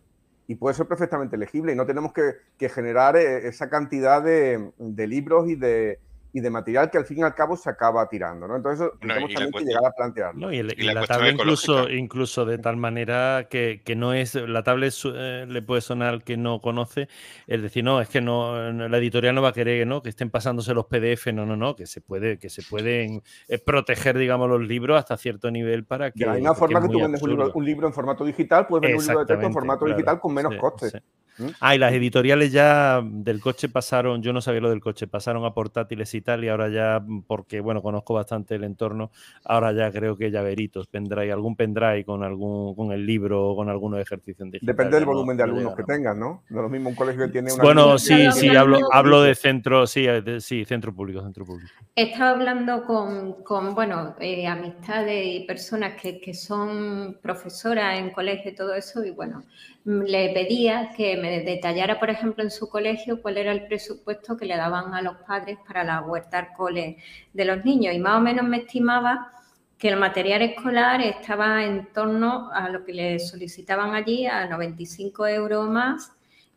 y puede ser perfectamente legible y no tenemos que, que generar eh, esa cantidad de, de libros y de, y de material que al fin y al cabo se acaba tirando, ¿no? Entonces tenemos también que llegar a plantearlo. y, la, tablet incluso, incluso de tal manera que, que no es, la tablet eh, le puede sonar que no conoce, es decir, no, es que no, la editorial no va a querer, ¿no? Que estén pasándose los PDF, no, no, no, que se puede, que se pueden eh, proteger, digamos, los libros hasta cierto nivel para que. De la misma forma que tú vendes un libro, en formato digital, puedes vender un libro de texto en formato digital con menos costes. ¿Mm? Ah, y las editoriales ya del coche pasaron, yo no sabía lo del coche, pasaron a portátiles y tal, y ahora ya, porque bueno, conozco bastante el entorno, ahora ya creo que llaveritos, pendrive, algún pendrive con algún, con el libro o con algunos ejercicios digital. Depende del volumen de alumnos que tengas, ¿no? No es lo mismo un colegio que tiene una. Bueno, sí, sí, hablo, hablo de centro, sí, sí, centro público, centro público. He estado hablando con, con bueno, eh, amistades y personas que, que son profesoras en colegio y todo eso, y bueno, le pedía que me detallara, por ejemplo, en su colegio cuál era el presupuesto que le daban a los padres para la huerta al cole de los niños. Y más o menos me estimaba que el material escolar estaba en torno a lo que le solicitaban allí, a 95 euros más.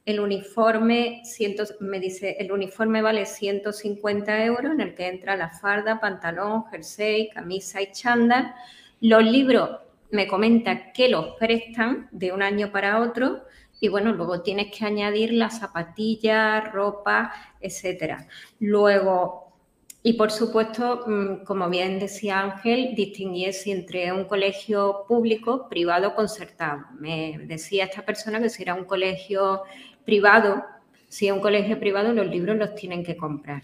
El uniforme, me dice, el uniforme vale 150 euros, en el que entra la farda, pantalón, jersey, camisa y chándal. Los libros, me comenta que los prestan de un año para otro y bueno, luego tienes que añadir las zapatillas, ropa, etcétera. Luego, y por supuesto, mm, como bien decía Ángel, distinguir si entre un colegio público, privado, concertado. Me decía esta persona que si era un colegio privado, si es un colegio privado, los libros los tienen que comprar.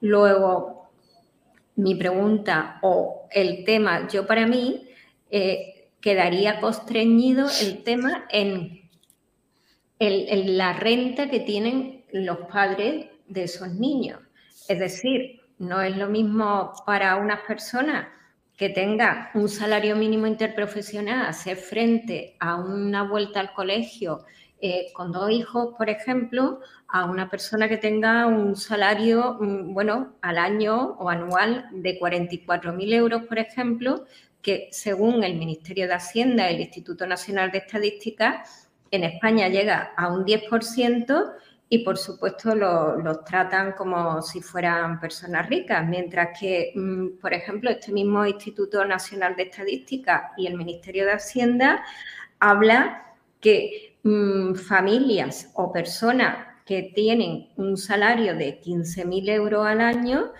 Luego, mi pregunta o el tema, yo para mí, eh, quedaría constreñido el tema en, la renta que tienen los padres de esos niños. Es decir, no es lo mismo para una persona que tenga un salario mínimo interprofesional hacer frente a una vuelta al colegio eh, con dos hijos, por ejemplo, a una persona que tenga un salario, mm, bueno, al año o anual de 44.000 euros, por ejemplo, que según el Ministerio de Hacienda y el Instituto Nacional de Estadística, en España llega a un 10% y por supuesto los tratan como si fueran personas ricas, mientras que, mm, por ejemplo, este mismo Instituto Nacional de Estadística y el Ministerio de Hacienda habla que mm, familias o personas que tienen un salario de 15.000 euros al año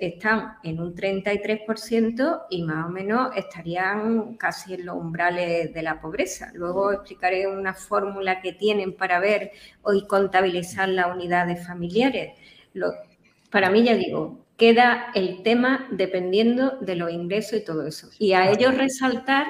están en un 33% y más o menos estarían casi en los umbrales de la pobreza. Luego explicaré una fórmula que tienen para ver y contabilizar las unidades familiares. para mí, ya digo, queda el tema dependiendo de los ingresos y todo eso. Y a ellos resaltar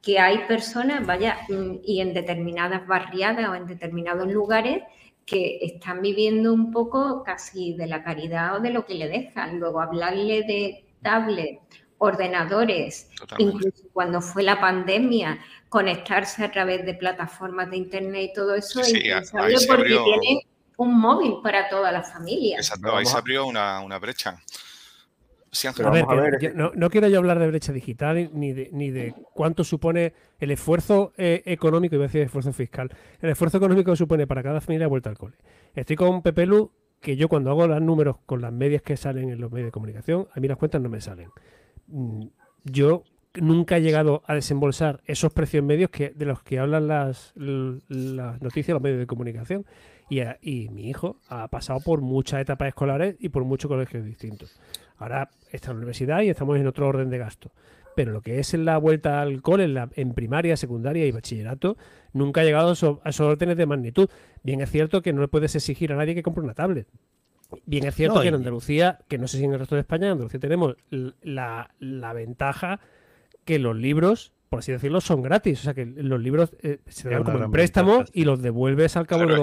que hay personas, vaya, mm, y en determinadas barriadas o en determinados lugares que están viviendo un poco casi de la caridad o de lo que le dejan. Luego hablarle de tablet, ordenadores, incluso cuando fue la pandemia, conectarse a través de plataformas de internet y todo eso, sí, porque tienen un móvil para toda la familia. Exacto, ahí se abrió una, una brecha no, quiero yo hablar de brecha digital ni de, ni de cuánto supone el esfuerzo eh, económico, y voy a decir esfuerzo fiscal, el esfuerzo económico que supone para cada familia vuelta al cole. Estoy con Pepe Lu, que yo cuando hago los números con las medias que salen en los medios de comunicación, a mí las cuentas no me salen. Mm, yo nunca he llegado a desembolsar esos precios medios que, de los que hablan las, las noticias, los medios de comunicación. Y, y mi hijo ha pasado por muchas etapas escolares y por muchos colegios distintos. Ahora está en la universidad y estamos en otro orden de gasto. Pero lo que es en la vuelta al cole, en, la, en primaria, secundaria y bachillerato, nunca ha llegado a, esos órdenes de magnitud. Bien es cierto que no le puedes exigir a nadie que compre una tablet. Bien es cierto que en Andalucía, que no sé si en el resto de España, en Andalucía tenemos la, ventaja que los libros, por así decirlo, son gratis. O sea que los libros eh, se dan como en préstamo y los devuelves al cabo de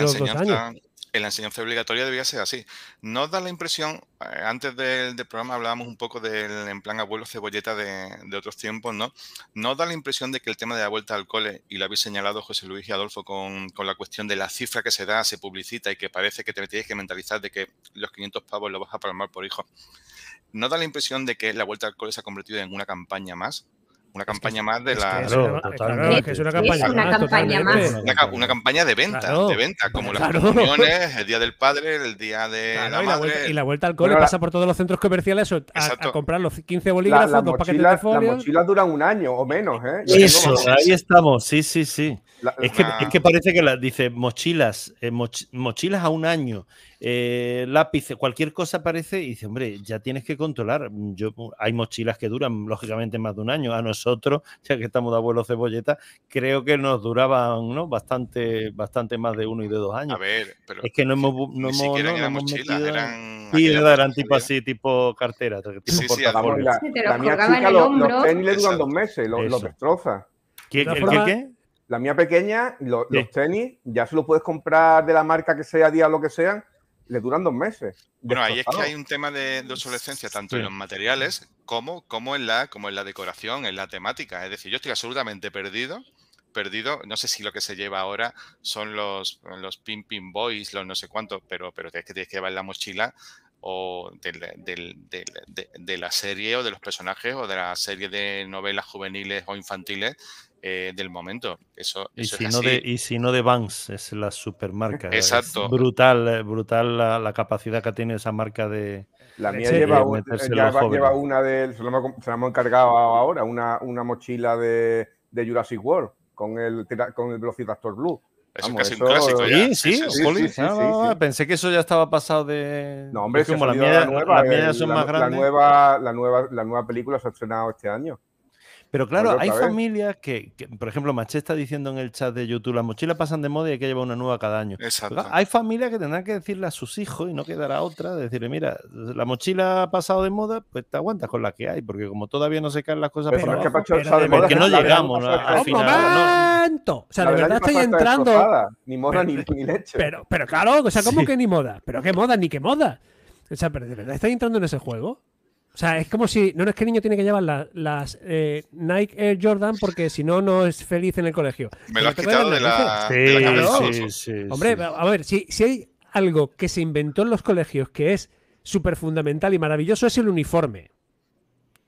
los, dos años en la enseñanza obligatoria debía ser así. Nos da la impresión, eh, antes del, programa hablábamos un poco del en plan abuelo cebolleta de, otros tiempos, ¿no? Nos da la impresión de que el tema de la vuelta al cole, y lo habéis señalado José Luis y Adolfo con, la cuestión de la cifra que se da, se publicita y que parece que te tienes que mentalizar de que los 500 pavos los vas a palmar por hijo. ¿No da la impresión de que la vuelta al cole se ha convertido en una campaña más? Una campaña más de la. es una campaña, más. Una, campaña de venta, de venta, como las reuniones, el día del padre, el día de la, madre. Y la, vuelta, al cole pasa por todos los centros comerciales a, comprar los 15 bolígrafos, dos paquetes de folio. Las mochilas duran un año o menos, ¿eh? Eso, ahí estamos, sí, sí, sí. es, que, es que parece que la, dice mochilas, eh, mochilas a un año eh, lápices, cualquier cosa parece, y dice, hombre, ya tienes que controlar. Yo, hay mochilas que duran, lógicamente, más de un año. A nosotros, ya que estamos de abuelo cebolleta, creo que nos duraban ¿no? bastante, bastante más de uno y de dos años. A ver, pero es que no hemos, no hemos, eran mochilas, eran. Sí, eran tipo así, tipo cartera. Tipo sí, sí, la, la, mía chica los, los tenis le duran dos meses, los, destroza. ¿Qué, ¿qué, qué? La mía pequeña, los tenis, ya se los puedes comprar de la marca que sea, día lo que sean, le duran dos meses. Bueno, ahí es que hay un tema de, obsolescencia tanto en los materiales como, como, en la, como en la decoración, en la temática. Es decir, yo estoy absolutamente perdido. Perdido, no sé si lo que se lleva ahora son los, los pin pin boys, los no sé cuántos, pero, pero es que tienes que llevar en la mochila o del- del- del- de, de la serie o de los personajes o de la serie de novelas juveniles o infantiles eh, del momento. Eso, Y eso si, es no así. de, y si no de Vans, es la supermarca. es Exacto. brutal, eh, brutal la, la capacidad que tiene esa marca de. La mía Sí, lleva, un- lleva- una de. Se la hemos, hemos encargado ahora, una, una mochila de, de Jurassic World con el, con el Velociraptor Blue. Eso Vamos, es casi eso- un clásico ya. Sí, sí, sí, sí, sí. Pensé que eso ya estaba pasado de. No, hombre, es como la mía, la nueva. las mías ya el- son la, más la grandes. nueva, la, nueva, la nueva película se ha estrenado este año. Pero claro, hay familias que, que, por ejemplo, Maché está diciendo en el chat de YouTube, las mochilas pasan de moda y hay que llevar una nueva cada año. Exacto. Pero Hay familias que tendrán que decirle a sus hijos y no quedará otra, de decirle, mira, la mochila ha pasado de moda, pues te aguantas con la que hay, porque como todavía no se caen las cosas Pero es que pero de moda, porque no llegamos al ¡Un final, momento! O sea, La de verdad año estoy entrando. destrozada. Ni moda Pero- ni, ni leche. Pero, pero claro, o sea, ¿cómo Sí. que ni moda? ¿Pero qué moda? Ni qué moda. O sea, pero de verdad estoy entrando en ese juego. O sea, es como si. No, no es que el niño tiene que llevar la- las eh, Nike Air Jordan porque si no, no es feliz en el colegio. Me lo has quitado de la, narices. de la Sí, cabeza, sí, sí, Hombre, sí. a ver, si, si hay algo que se inventó en los colegios que es súper fundamental y maravilloso es el uniforme.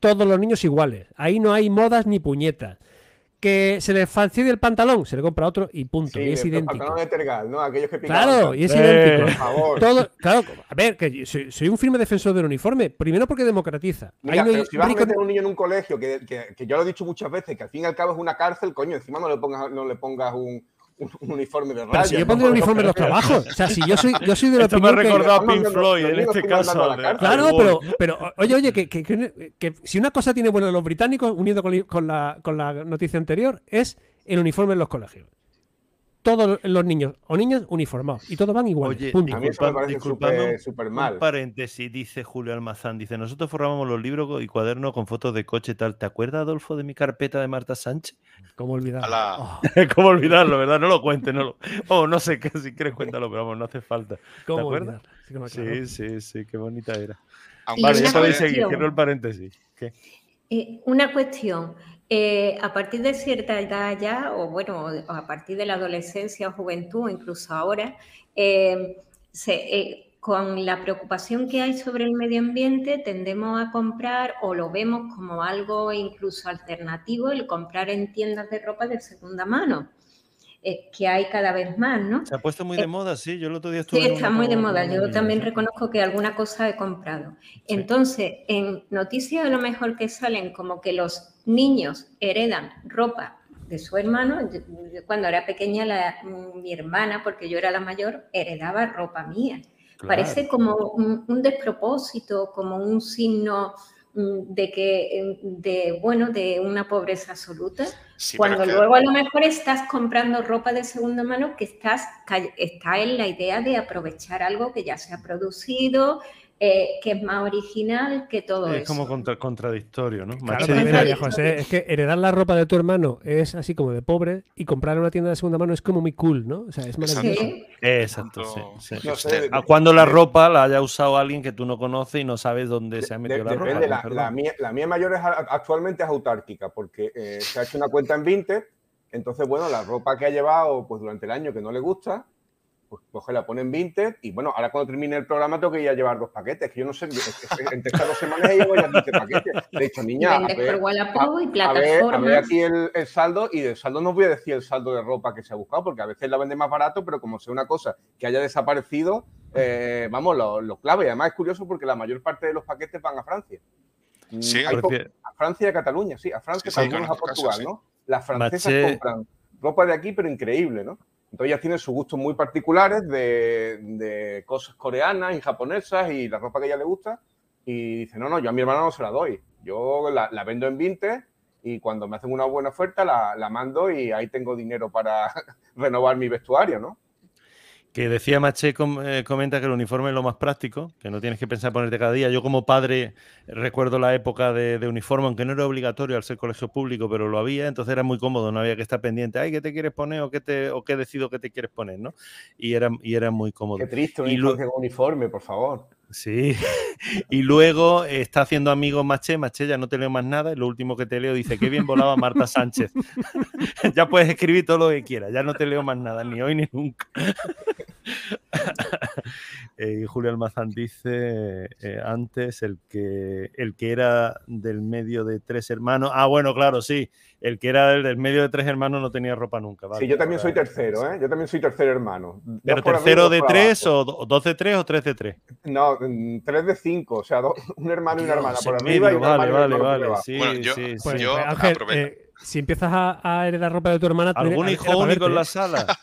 Todos los niños iguales. Ahí no hay modas ni puñetas. Que se le fastidia el pantalón, se le compra otro y punto. Sí, y es idéntico. de Tergal, ¿no? Aquellos que Claro, y es Eh. idéntico. Por favor. Todo, claro, a ver, que soy, soy un firme defensor del uniforme. Primero porque democratiza. Mira, no si vas a meter a un niño en un colegio, que, que- que yo lo he dicho muchas veces, que al fin y al cabo es una cárcel, coño, encima no le pongas, no le pongas un, un- un uniforme de Pero rayas. si yo pondría el uniforme en los trabajos. O sea, si yo soy, yo soy de la Esto me ha opinión que- recordado a Pink Floyd, los en este caso. de-. Claro, pero, pero oye, oye, que, que- que- que si una cosa tiene bueno los británicos, unido con la, con la noticia anterior, es el uniforme en los colegios. Todos los niños o niñas uniformados y todos van iguales. Oye, punto. A mí eso me Disculpa- parece disculpadme súper un- mal. paréntesis, dice Julio Almazán. Dice: Nosotros forrábamos los libros y cuadernos con fotos de coche y tal. ¿Te acuerdas, Adolfo, de mi carpeta de Marta Sánchez? ¿Cómo olvidar? Ala. Oh, ¿Cómo olvidarlo, verdad? No lo cuentes. No lo... Oh, no sé qué, si quieres cuéntalo, pero vamos, no hace falta. ¿Cómo acuerdas? Sí. Sí, sí, sí, qué bonita era. Aunque Vale, ya podéis seguir. Cierro el paréntesis. ¿Qué? Eh, una cuestión. Eh, a partir de cierta edad ya, o bueno, a partir de la adolescencia o juventud, incluso ahora, eh, se- eh, con la preocupación que hay sobre el medio ambiente, tendemos a comprar o lo vemos como algo incluso alternativo el comprar en tiendas de ropa de segunda mano, eh, que hay cada vez más, ¿no? Se ha puesto muy de Eh, moda, sí. Yo el otro día estuve. Sí, está muy de moda. Yo también reconozco que alguna cosa he comprado. Entonces, en noticias a lo mejor que salen como que los niños heredan ropa de su hermano. Yo- cuando era pequeña, la- mi hermana, porque yo era la mayor, heredaba ropa mía. Parece como un, un despropósito, como un signo mm, de que, eh, de, bueno, de una pobreza absoluta. Sí, Cuando que- luego a lo mejor estás comprando ropa de segunda mano que estás, está en la idea de aprovechar algo que ya se ha producido, eh, que es más original que todo Es eso. como contra- contradictorio, ¿no? Claro, mira, José, es que heredar la ropa de tu hermano es así como de pobre y comprar en una tienda de segunda mano es como muy cool, ¿no? O sea, es maravilloso. Sí, Exacto, sí. Punto sí. No sé, A cuando la ropa la haya usado alguien que tú no conoces y no sabes dónde se ha De- metido la ropa. depende, la, mía, la mía mayor es, actualmente es autárquica porque eh, se ha hecho una cuenta en Vinted. Entonces, bueno, la ropa que ha llevado pues, durante el año que no le gusta, pues coge, la pone en Vinted. Y bueno, ahora cuando termine el programa tengo que ir a llevar dos paquetes. Que yo no sé, entre estas dos semanas he llevado ya 15 paquetes. De hecho, niña, a vendes ver, por Wallapop y a ver, a ver aquí el, el saldo y del saldo no os voy a decir el saldo de ropa que se ha buscado porque a veces la vende más barato, pero como sea una cosa que haya desaparecido, eh, vamos, lo, lo clave. Y además es curioso porque la mayor parte de los paquetes van a Francia. Mm, Sí, a Francia y a Cataluña, sí, a Francia, Sí, sí, a Portugal. ¿no? Las francesas compran ropa de aquí, pero increíble, ¿no? Entonces ellas tienen sus gustos muy particulares de, cosas coreanas y japonesas y la ropa que ella le gusta. Y dice, no, no, yo a mi hermana no se la doy. Yo la, la vendo en Vinted y cuando me hacen una buena oferta la, la mando y ahí tengo dinero para renovar mi vestuario, ¿no? Que decía Maché, com- eh, comenta que el uniforme es lo más práctico, que no tienes que pensar ponerte cada día. Yo como padre recuerdo la época de, de uniforme, aunque no era obligatorio al ser colegio público, pero lo había, entonces era muy cómodo, no había que estar pendiente, ay, ¿qué te quieres poner o qué, te, o qué decido que te quieres poner? ¿no? Y era, y era muy cómodo. Qué triste una Y infancia con uniforme, por favor. Sí, y luego está haciendo amigos Maché, Maché, ya no te leo más nada, lo último que te leo dice, qué bien volaba Marta Sánchez. ya puedes escribir todo lo que quieras, ya no te leo más nada, ni hoy ni nunca. Eh, y Julio Almazán dice eh, antes el que el que era del medio de tres hermanos. Ah, bueno, claro, sí. El que era del, del medio de tres hermanos no tenía ropa nunca. sí, yo también soy tercero, ¿eh? Yo también soy tercer hermano. ¿Pero tercero de tres o dos de tres o tres de tres? No, tres de cinco. O sea, dos, un hermano y una hermana por arriba y y vale, vale, vale. Sí, Bueno, yo- sí, Pues, sí. yo pues, Ángel, eh, si empiezas a, a heredar ropa de tu hermana. ¿Algún hijo único en la sala?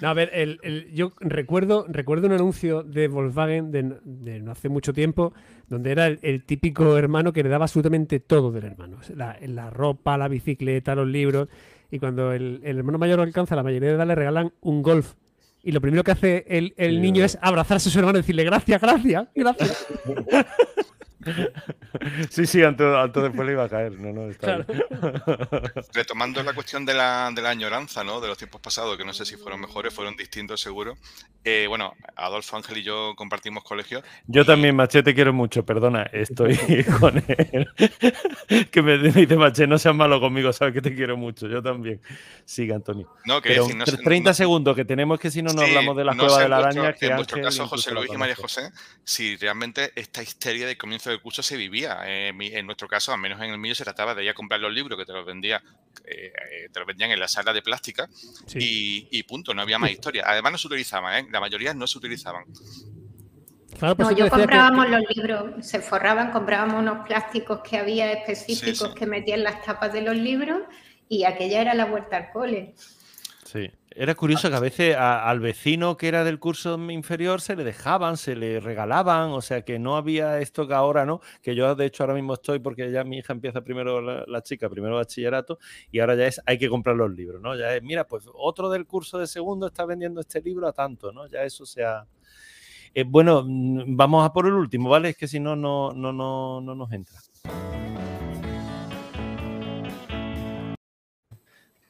No, a ver, el- el- yo recuerdo, recuerdo un anuncio de Volkswagen de, no- de no hace mucho tiempo, donde era el, el típico hermano que le daba absolutamente todo del hermano. La, la ropa, la bicicleta, los libros. Y cuando el, el hermano mayor alcanza la mayoría de edad, le regalan un golf. Y lo primero que hace el, niño es abrazarse a su hermano y decirle gracias, gracias, gracias. Sí, sí, antes, antes después le iba a caer. No, no, está Claro. bien. Retomando la cuestión de la, de la añoranza, ¿no? De los tiempos pasados, que no sé si fueron mejores, fueron distintos seguro. Eh, bueno, Adolfo Ángel y yo compartimos colegio. Yo también, Maché, te quiero mucho, perdona, estoy con él. que me dice Maché, no seas malo conmigo, sabes que te quiero mucho, yo también. Sigue, Antonio. No, que decir, no sé- 30 no- segundos que tenemos que si no, no Sí, hablamos de la no cueva de en la vuestro- araña, que En vuestro Ángel caso, José Luis y María. José, si realmente esta histeria de comienzo del curso se vivía. Eh, mi- en nuestro caso, al menos en el mío, se trataba de ir a comprar los libros que te los vendía, eh, eh, te los vendían en la sala de plástica Sí. y, y punto, no había más historia. Además, no se utilizaban, ¿eh? la mayoría no se utilizaban. Claro, No, yo que- comprábamos los libros, se forraban, comprábamos unos plásticos que había específicos Sí, sí. que metían las tapas de los libros y aquella era la vuelta al cole. Sí. Era curioso que a veces al vecino que era del curso inferior se le dejaban, se le regalaban, o sea que no había esto que ahora, ¿no? Que yo de hecho ahora mismo estoy porque ya mi hija empieza primero la, la chica, primero bachillerato y ahora ya es hay que comprar los libros, ¿no? Ya es, mira, pues otro del curso de segundo está vendiendo este libro a tanto, ¿no? Ya eso se ha... Eh, bueno, mm, vamos a por el último, ¿vale? Es que si no, no, no, no, no nos entra.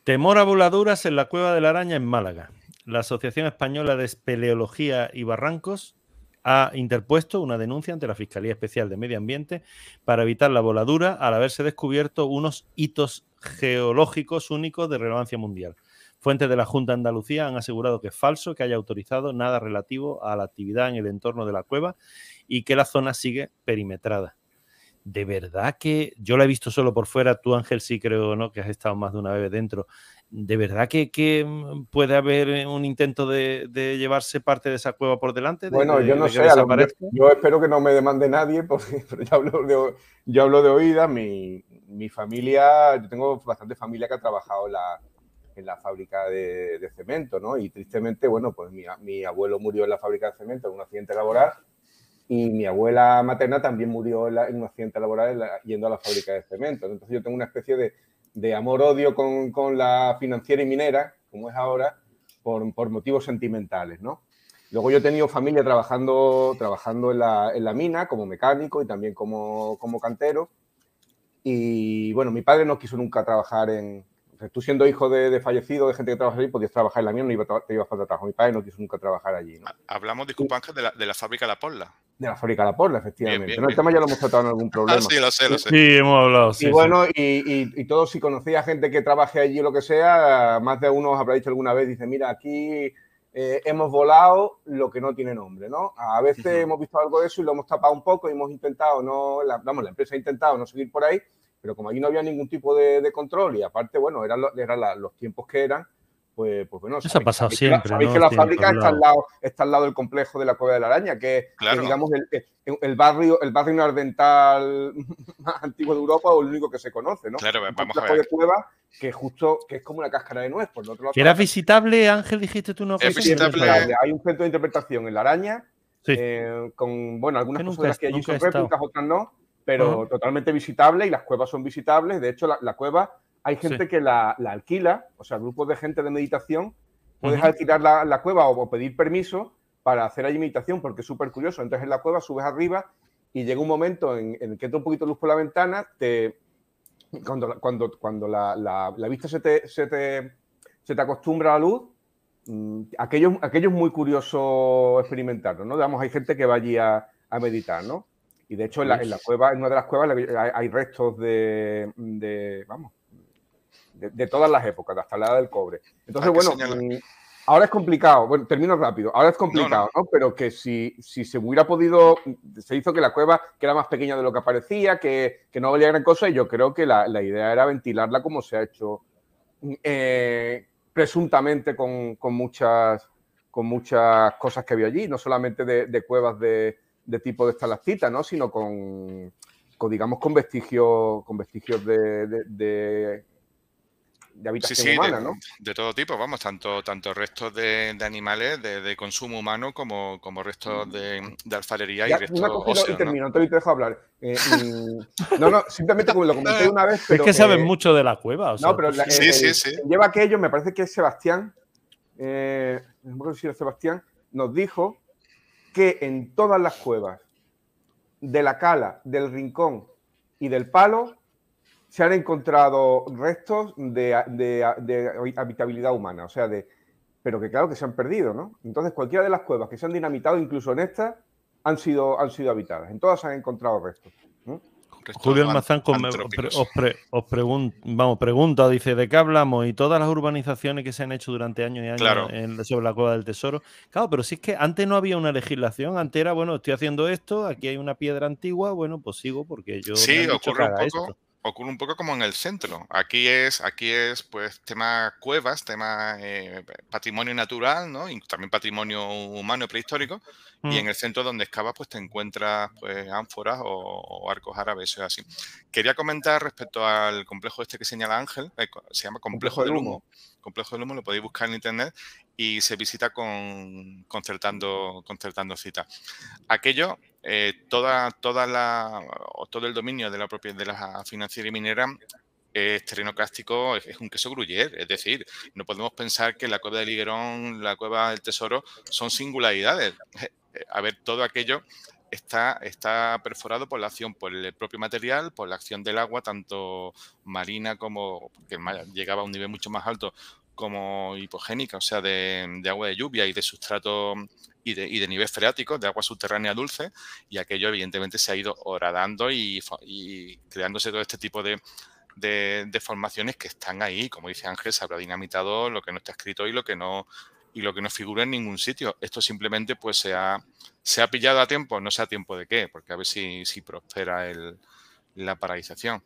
Temor a voladuras en la cueva de la araña en Málaga. La Asociación Española de Espeleología y Barrancos ha interpuesto una denuncia ante la Fiscalía Especial de Medio Ambiente para evitar la voladura al haberse descubierto unos hitos geológicos únicos de relevancia mundial. Fuentes de la Junta de Andalucía han asegurado que es falso que haya autorizado nada relativo a la actividad en el entorno de la cueva y que la zona sigue perimetrada. De verdad que yo la he visto solo por fuera, tú Ángel sí creo ¿no? que has estado más de una vez dentro. ¿De verdad que, que, mm, puede haber un intento de, de llevarse parte de esa cueva por delante? de- Bueno, yo no sé, a lo- yo, espero que no me demande nadie, porque pero yo hablo de, yo hablo de oídas. Mi, mi familia, yo tengo bastante familia que ha trabajado en la, en la fábrica de, de cemento, ¿no? Y tristemente, bueno, pues mi, mi abuelo murió en la fábrica de cemento en un accidente laboral y mi abuela materna también murió en, un accidente laboral en la- yendo a la fábrica de cemento. Entonces yo tengo una especie de, de amor-odio con, con la financiera y minera, como es ahora, por, por motivos sentimentales, ¿no? Luego yo he tenido familia trabajando, trabajando en, la, en la mina como mecánico y también como, como cantero. Y bueno, mi padre no quiso nunca trabajar en... o sea, tú siendo hijo de, de fallecido, de gente que trabaja allí, podías trabajar en la mina, no iba, te iba a falta trabajo. Mi padre no quiso nunca trabajar allí, Hablamos, disculpa Ángel, de la, de la fábrica La Porla. De la fábrica de la Porla, efectivamente. bien, ¿no? El bien. tema ya lo hemos tratado en algún problema. Ah, sí, lo sé, lo sé. Sí, hemos hablado. sí, y sí. bueno, y, y, y todos, si conocía gente que trabaje allí o lo que sea, más de uno os habrá dicho alguna vez, dice, mira, aquí eh, hemos volado lo que no tiene nombre, ¿no? A veces hemos visto algo de eso y lo hemos tapado un poco y hemos intentado, no, la, vamos, la empresa ha intentado no seguir por ahí, pero como allí no había ningún tipo de, de control y aparte, bueno, eran, lo- eran la- los tiempos que eran, pues, pues bueno, Eso ha sabéis- pasado sabéis que la- siempre, Sabéis ¿no? que la Tiene fábrica está al, lado. está al lado del complejo de la Cueva de la Araña, que, que, Claro. digamos el, el- el barrio, el barrio nardental más antiguo de Europa o el único que se conoce, ¿no? Claro, Un vamos a ver. de cueva que justo que es como una cáscara de nuez. Por el otro lado, ¿Que era visitable, Ángel, dijiste tú no? Es visitable. visitable. Hay un centro de interpretación en la araña, Sí. eh, con bueno, algunas Que cosas he- que allí nunca son réplicas, otras no, pero totalmente visitable y las cuevas son visitables. De hecho, la, la cueva hay gente Sí. que la, la alquila, o sea, grupos de gente de meditación, puedes alquilar la, la cueva o, o pedir permiso para hacer allí meditación, porque es súper curioso. Entonces en la cueva subes arriba y llega un momento en, en el que entra un poquito de luz por la ventana, te, cuando, cuando, cuando la, vista se te, se, te, se te acostumbra a la luz, mm, aquello, aquello es muy curioso experimentarlo, ¿no? Digamos, hay gente que va allí a, a meditar, ¿no? Y de hecho en la, en la cueva, en una de las cuevas hay, hay restos de, de, vamos, de, de todas las épocas, hasta la edad del cobre. Entonces, bueno, señalar- mm, ahora es complicado, bueno, termino rápido, ahora es complicado, no, Pero que si, si, se hubiera podido, se hizo que la cueva, que era más pequeña de lo que parecía, que, que no valía gran cosa, y yo creo que la, la, idea era ventilarla como se ha hecho eh, presuntamente con, con, muchas, con muchas cosas que había allí, no solamente de, de cuevas de, de, tipo de estalactita, ¿no? Sino con, con digamos, con vestigios, con vestigios de de habitación humana, de, ¿no? De todo tipo, vamos, tanto, tanto restos de, animales de, consumo humano como, como restos de, alfarería y restos una y termino, no te dejo hablar. Eh, mm, no, no, simplemente como lo comenté una vez, pero... Es que saben mucho de la cueva, o sea, No, pero pues sí, sí, sí. lleva aquello, me parece que es Sebastián, eh, no me si era Sebastián, nos dijo que en todas las cuevas de la cala, del rincón y del palo se han encontrado restos de, habitabilidad humana, o sea, de, pero que claro que se han perdido, ¿no? Entonces, cualquiera de las cuevas que se han dinamitado, incluso en estas, han sido, han sido habitadas. En todas se han encontrado restos. Julio Almazán os, vamos, pregunta, dice, ¿de qué hablamos? Y todas las urbanizaciones que se han hecho durante años y años sobre la Cueva del Tesoro. Claro, pero si es que antes no había una legislación, antes era, bueno, estoy haciendo esto, aquí hay una piedra antigua, bueno, pues sigo porque yo... Sí, ocurre un poco ocurre un poco como en el centro. Aquí es, aquí es pues tema cuevas, tema eh, patrimonio natural, ¿no? Y también patrimonio humano prehistórico. Y mm. en el centro donde excavas, pues te encuentras pues ánforas o, arcos árabes, es así. Quería comentar respecto al complejo este que señala Ángel, eh, se llama Complejo, del Humo. Complejo del Humo, lo podéis buscar en internet y se visita con concertando, concertando cita. Aquello eh, toda, toda la, todo el dominio de la propiedad de la financiera y minera es terreno cástico, es, un queso gruyer. Es decir, no podemos pensar que la cueva de Liguerón, la cueva del Tesoro son singularidades. A ver, todo aquello está, está perforado por la acción, por el propio material, por la acción del agua, tanto marina como, que llegaba a un nivel mucho más alto, como hipogénica, o sea, de, de agua de lluvia y de sustrato y de, nivel freático, de agua subterránea dulce, y aquello evidentemente se ha ido horadando y, creándose todo este tipo de, formaciones que están ahí. Como dice Ángel, se habrá dinamitado lo que no está escrito y lo que no y lo que no figura en ningún sitio. Esto simplemente pues se ha, se ha pillado a tiempo, no sé a tiempo de qué, porque a ver si, si prospera el, la paralización.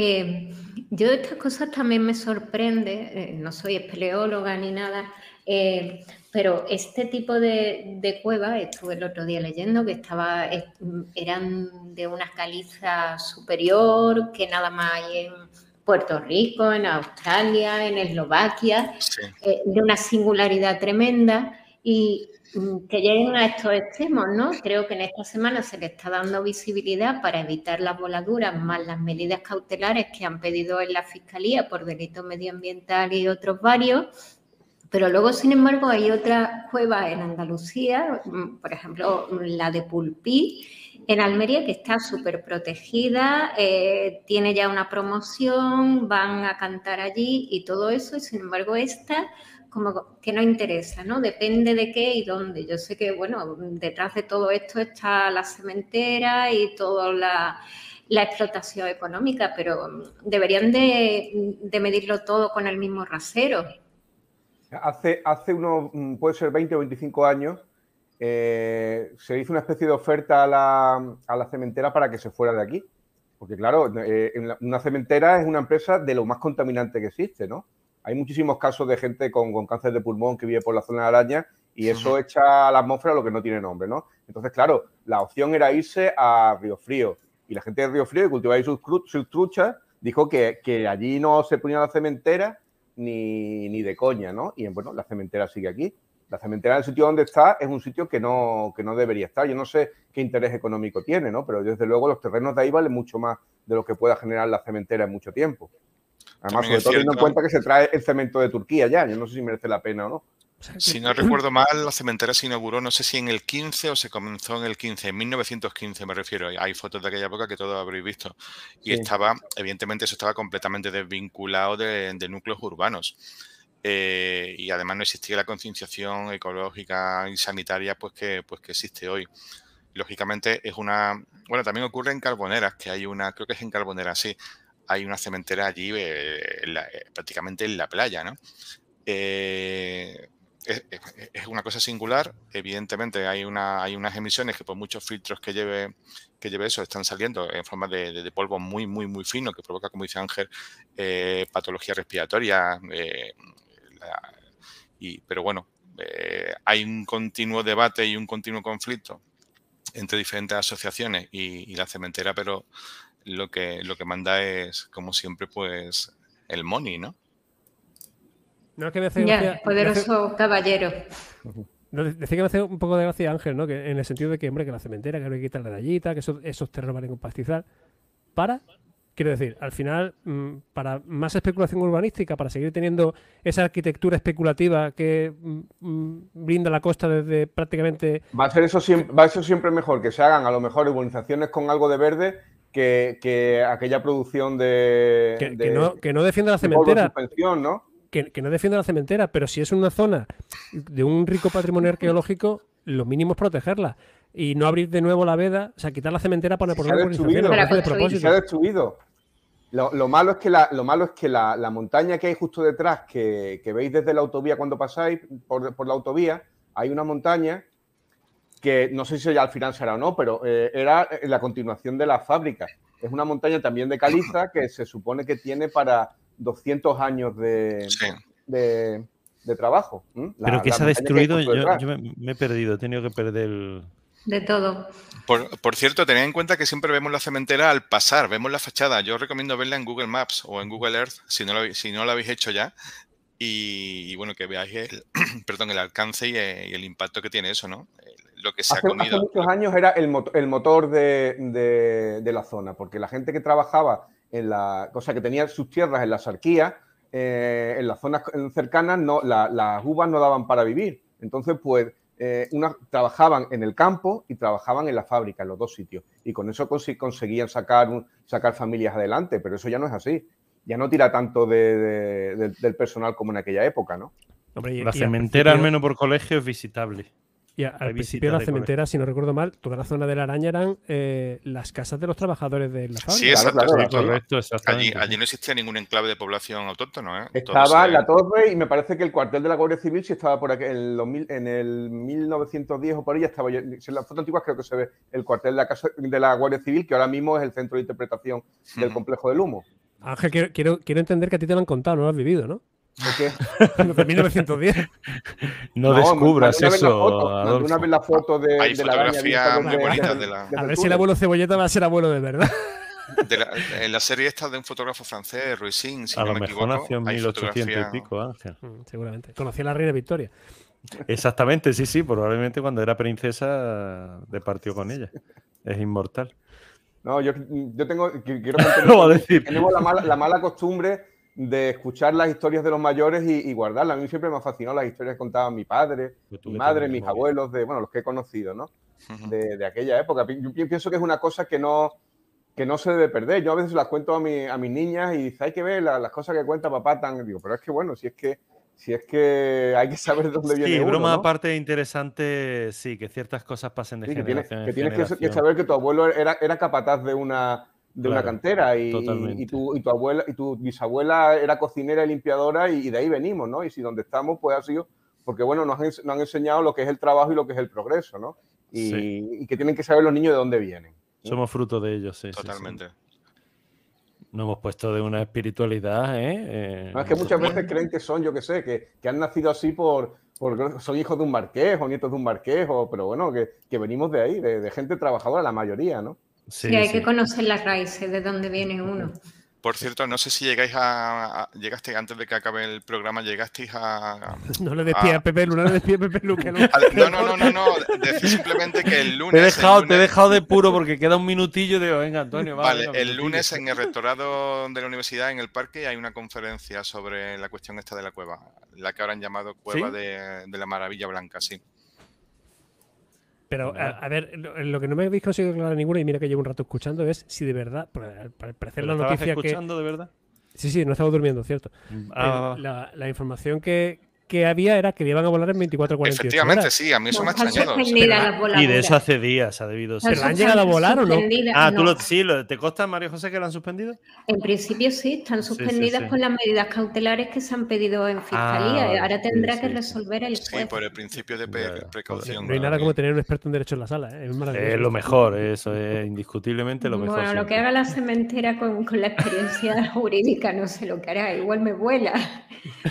Eh, yo de estas cosas también me sorprende, eh, no soy espeleóloga ni nada, eh, pero este tipo de, de cuevas, estuve el otro día leyendo que estaba, eran de una caliza superior, que nada más hay en Puerto Rico, en Australia, en Eslovaquia, de una singularidad tremenda y que lleguen a estos extremos, ¿no? Creo que en esta semana se le está dando visibilidad para evitar las voladuras, más las medidas cautelares que han pedido en la Fiscalía por delito medioambiental y otros varios pero luego, sin embargo, hay otra cueva en Andalucía, mm, por ejemplo, la de Pulpí, en Almería, que está súper protegida, eh, tiene ya una promoción, van a cantar allí y todo eso, y sin embargo, esta como que no interesa, ¿no? Depende de qué y dónde. Yo sé que, bueno, detrás de todo esto está la cementera y toda la, explotación económica, pero deberían de, de medirlo todo con el mismo rasero. Hace, hace unos, mm, puede ser 20 o 25 años, eh, se hizo una especie de oferta a la, a la, cementera para que se fuera de aquí. Porque claro, eh, una cementera es una empresa de lo más contaminante que existe, ¿no? Hay muchísimos casos de gente con, con cáncer de pulmón que vive por la zona de araña y eso echa a la atmósfera lo que no tiene nombre, ¿no? Entonces, claro, la opción era irse a Río Frío. Y la gente de Río Frío, que cultivaba ahí sus, sus truchas, dijo que, que allí no se ponía la cementera ni, ni de coña, ¿no? Y bueno, la cementera sigue aquí. La cementera en el sitio donde está es un sitio que no, que no debería estar. Yo no sé qué interés económico tiene, ¿no? Pero desde luego los terrenos de ahí valen mucho más de lo que pueda generar la cementera en mucho tiempo. Además, sobre todo teniendo en cuenta que se trae el cemento de Turquía ya. Yo no sé si merece la pena o no. Si no recuerdo mal, la cementera se inauguró, no sé si en el 15 o se comenzó en el 15, en 1915 me refiero. Hay fotos de aquella época que todos habréis visto. Y estaba, evidentemente, eso estaba completamente desvinculado de, núcleos urbanos. Eh, y además no existía la concienciación ecológica y sanitaria pues que, pues que existe hoy. Lógicamente es una... Bueno, también ocurre en Carboneras, que hay una, creo que es en Carboneras, sí, hay una cementera allí eh, eh, prácticamente en la playa, ¿no? Eh, es, una cosa singular. Evidentemente hay, una, hay unas emisiones que por muchos filtros que lleve, que lleve eso están saliendo en forma de, polvo muy, muy, muy fino que provoca, como dice Ángel, patología respiratoria. Y, pero bueno, hay un continuo debate y un continuo conflicto entre diferentes asociaciones y, la cementera, pero lo que, lo que manda es, como siempre, pues el money, ¿no? No, que me hace ya, poderoso caballero. decía que me hace un poco de gracia Ángel, ¿no? Que en el sentido de que, hombre, que la cementera, que hay que quitar la rayita, que esos, esos terrenos valen con pastizal. Para, quiero decir, al final, mm, para más especulación urbanística, para seguir teniendo esa arquitectura especulativa que mm, mm, brinda la costa desde prácticamente. Va a ser eso siempre, va a ser siempre mejor que se hagan a lo mejor urbanizaciones con algo de verde que, aquella producción de. Que, no, que no defienda la cementera. ¿no? que, no defiende la cementera, pero si es una zona de un rico patrimonio arqueológico, lo mínimo es protegerla y no abrir de nuevo la veda, o sea, quitar la cementera para poner una Se ha destruido. Lo, malo es que, la, lo malo es que la, montaña que hay justo detrás, que, veis desde la autovía cuando pasáis por, la autovía, hay una montaña que no sé si ya al final será o no, pero eh, era la continuación de la fábrica. Es una montaña también de caliza que se supone que tiene para 200 años de, de, trabajo. Pero que se ha destruido, yo, me, he perdido, he tenido que perder el... De todo. Por, cierto, tened en cuenta que siempre vemos la cementera al pasar, vemos la fachada. Yo recomiendo verla en Google Maps o en Google Earth, si no lo, si no lo habéis hecho ya. Y, bueno, que veáis el, perdón, el alcance y, el impacto que tiene eso, ¿no? Lo que se hace, ha comido. Hace muchos años era el, el motor de, de, la zona, porque la gente que trabajaba en la, cosa que tenía sus tierras en la sarquía, eh, en las zonas cercanas no, las uvas no daban para vivir. Entonces, pues, eh, trabajaban en el campo y trabajaban en la fábrica, en los dos sitios. Y con eso conseguían sacar, sacar familias adelante, pero eso ya no es así. Ya no tira tanto del personal como en aquella época, ¿no? la cementera, al menos por colegio, es visitable. Y al principio de la cementera, si no recuerdo mal, toda la zona de la araña eran eh, las casas de los trabajadores de la fábrica. Sí, exacto, correcto, allí, allí, no existía ningún enclave de población autóctona. ¿eh? Estaba la torre y me parece que el cuartel de la Guardia Civil sí estaba por aquí. En, en el 1910 o por ahí estaba. En las fotos antiguas creo que se ve el cuartel de la, casa, de la Guardia Civil, que ahora mismo es el centro de interpretación del complejo del humo. Ángel, quiero, quiero, quiero entender que a ti te lo han contado, no lo has vivido, ¿no? ¿De qué? de 1910. No, descubras eso. una vez la foto de, Hay fotografías muy bonitas de, la. A ver si el abuelo Cebolleta va a ser abuelo de verdad. en la serie esta de un fotógrafo francés, Ruisin, si a no lo me mejor nació en 1800 y pico, Ángel. Mm, seguramente. Conocía a la reina Victoria. Exactamente, sí, sí. Probablemente cuando era princesa departió con ella. Es inmortal. No, yo, yo tengo. Quiero decir. Tenemos la mala, la mala costumbre de escuchar las historias de los mayores y, guardarlas. A mí siempre me ha fascinado las historias que contaban mi padre, mi madre, mis abuelos, de, bueno, los que he conocido, ¿no? De, aquella época. Yo pienso que es una cosa que no, que no se debe perder. Yo a veces las cuento a, mi, a mis niñas y dice, hay que ver las cosas que cuenta papá tan... Digo, pero es que bueno, si es que si es que hay que saber de dónde viene. Sí, broma ¿no? aparte interesante, sí, que ciertas cosas pasen de sí, generación que tienes, que tienes que saber que tu abuelo era, era capaz de una de una cantera y, y, tu, y, tu, abuela y tu bisabuela era cocinera y limpiadora y, de ahí venimos, ¿no? Y si donde estamos pues ha sido porque bueno, nos han, enseñado lo que es el trabajo y lo que es el progreso, ¿no? Y, que tienen que saber los niños de dónde vienen. Somos fruto de ellos, sí. Totalmente. Nos hemos puesto de una espiritualidad, ¿eh? eh es que muchas veces creen que son, yo qué sé, que, que, han nacido así por, por, son hijos de un marqués o nietos de un marqués, o, pero bueno, que, que venimos de ahí, de, de gente trabajadora, la mayoría, ¿no? Sí, hay que conocer las raíces de dónde viene uno. Por cierto, no sé si llegáis a, llegaste antes de que acabe el programa, llegasteis a. no le despía a Pepe Lu, no le despía a Pepe Lu. Que no, no, no, no, no, no. Decir simplemente que el lunes. Te he, dejado, te he dejado de puro porque queda un minutillo de. Venga, Antonio, vale. el lunes en el rectorado de la universidad, en el parque, hay una conferencia sobre la cuestión esta de la cueva, la que habrán llamado Cueva de, de la Maravilla Blanca, sí. Pero, a, ver, lo, que no me habéis conseguido aclarar ninguna, y mira que llevo un rato escuchando, es si de verdad, para parecer la noticia escuchando de verdad? Sí, sí, no estaba durmiendo, cierto. Ah, la, información que, que había era que iban a volar en 24 48 Efectivamente, horas. sí, a mí eso me ha extrañado. sí. Y de eso hace días ha debido ser. Pero han llegado a volar o no? Ah, tú lo, sí, lo- ¿te consta, María José, que lo han suspendido? En principio sí, están Sí, sí, suspendidas sí. por las medidas cautelares que se han pedido en fiscalía. Ah. Ahora tendrá Sí, que sí, sí. resolver el Sí, juez. por el principio de precaución. No hay nada como tener un experto en derecho en la sala, ¿eh? es lo mejor, eso es indiscutiblemente lo mejor. Bueno, lo que haga la cementera con, con la experiencia jurídica, no sé lo que hará, igual me vuela.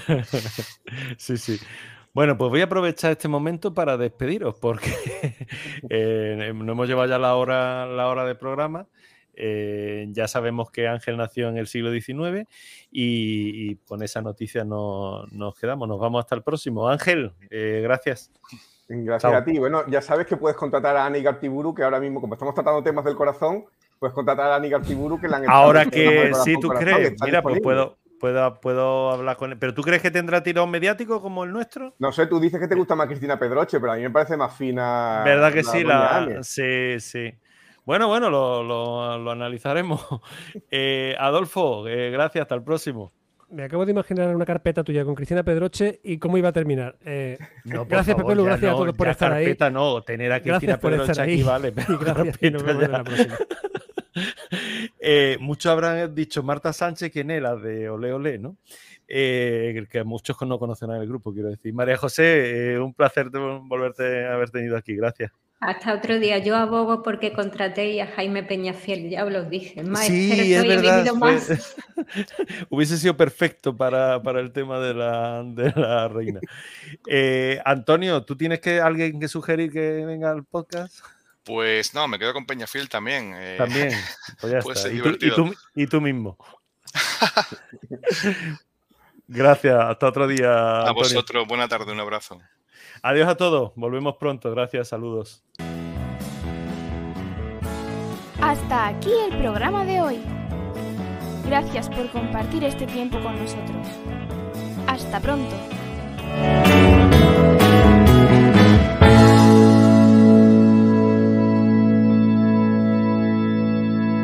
Sí, sí. Bueno, pues voy a aprovechar este momento para despediros, porque eh, no hemos llevado ya la hora, la hora de programa. Eh, ya sabemos que Ángel nació en el siglo XIX y, y con esa noticia no, nos quedamos. Nos vamos hasta el próximo. Ángel, eh, gracias. Gracias Chao. a ti. Bueno, ya sabes que puedes contratar a Ani Gartiburu, que ahora mismo, como estamos tratando temas del corazón, puedes contratar a Ani Gartiburu, que la han Ahora que sí, tú Corazón, crees, mira, pues puedo, puedo, puedo hablar con él. ¿Pero tú crees que tendrá tirón mediático como el nuestro? No sé, tú dices que te gusta más Cristina Pedroche, pero a mí me parece más fina. ¿Verdad que la sí? La... Sí, sí. Bueno, bueno, lo, lo- lo analizaremos. Eh, Adolfo, eh, gracias, hasta el próximo. Me acabo de imaginar una carpeta tuya con Cristina Pedroche y cómo iba a terminar. Eh, No, gracias, favor, Pepe gracias no, a todos por estar ahí. carpeta no, tener a Cristina Gracias por Pedroche estar aquí, ahí. vale. pero Y gracias, y nos carpeta vemos en ya. la próxima. Eh, muchos habrán dicho Marta Sánchez, ¿quién es la de Ole Ole, no? Eh, que muchos no conocen al grupo, quiero decir. María José, eh, un placer de volverte a haber tenido aquí, gracias. Hasta otro día. Yo abogo porque contraté a Jaime Peñafiel, ya os lo dije. Más Sí, es verdad. más. Hubiese sido perfecto para, para el tema de la, de la reina. Eh, Antonio, ¿tú tienes que alguien que sugerir que venga al podcast? Pues no, me quedo con Peñafiel también. eh, También. Pues ya puede está. ser Y tú, y, divertido. tú, y tú mismo. Gracias. Hasta otro día. a Antonio. vosotros, buena tarde, un abrazo. Adiós a todos. Volvemos pronto. Gracias. Saludos. Hasta aquí el programa de hoy. Gracias por compartir este tiempo con nosotros. Hasta pronto.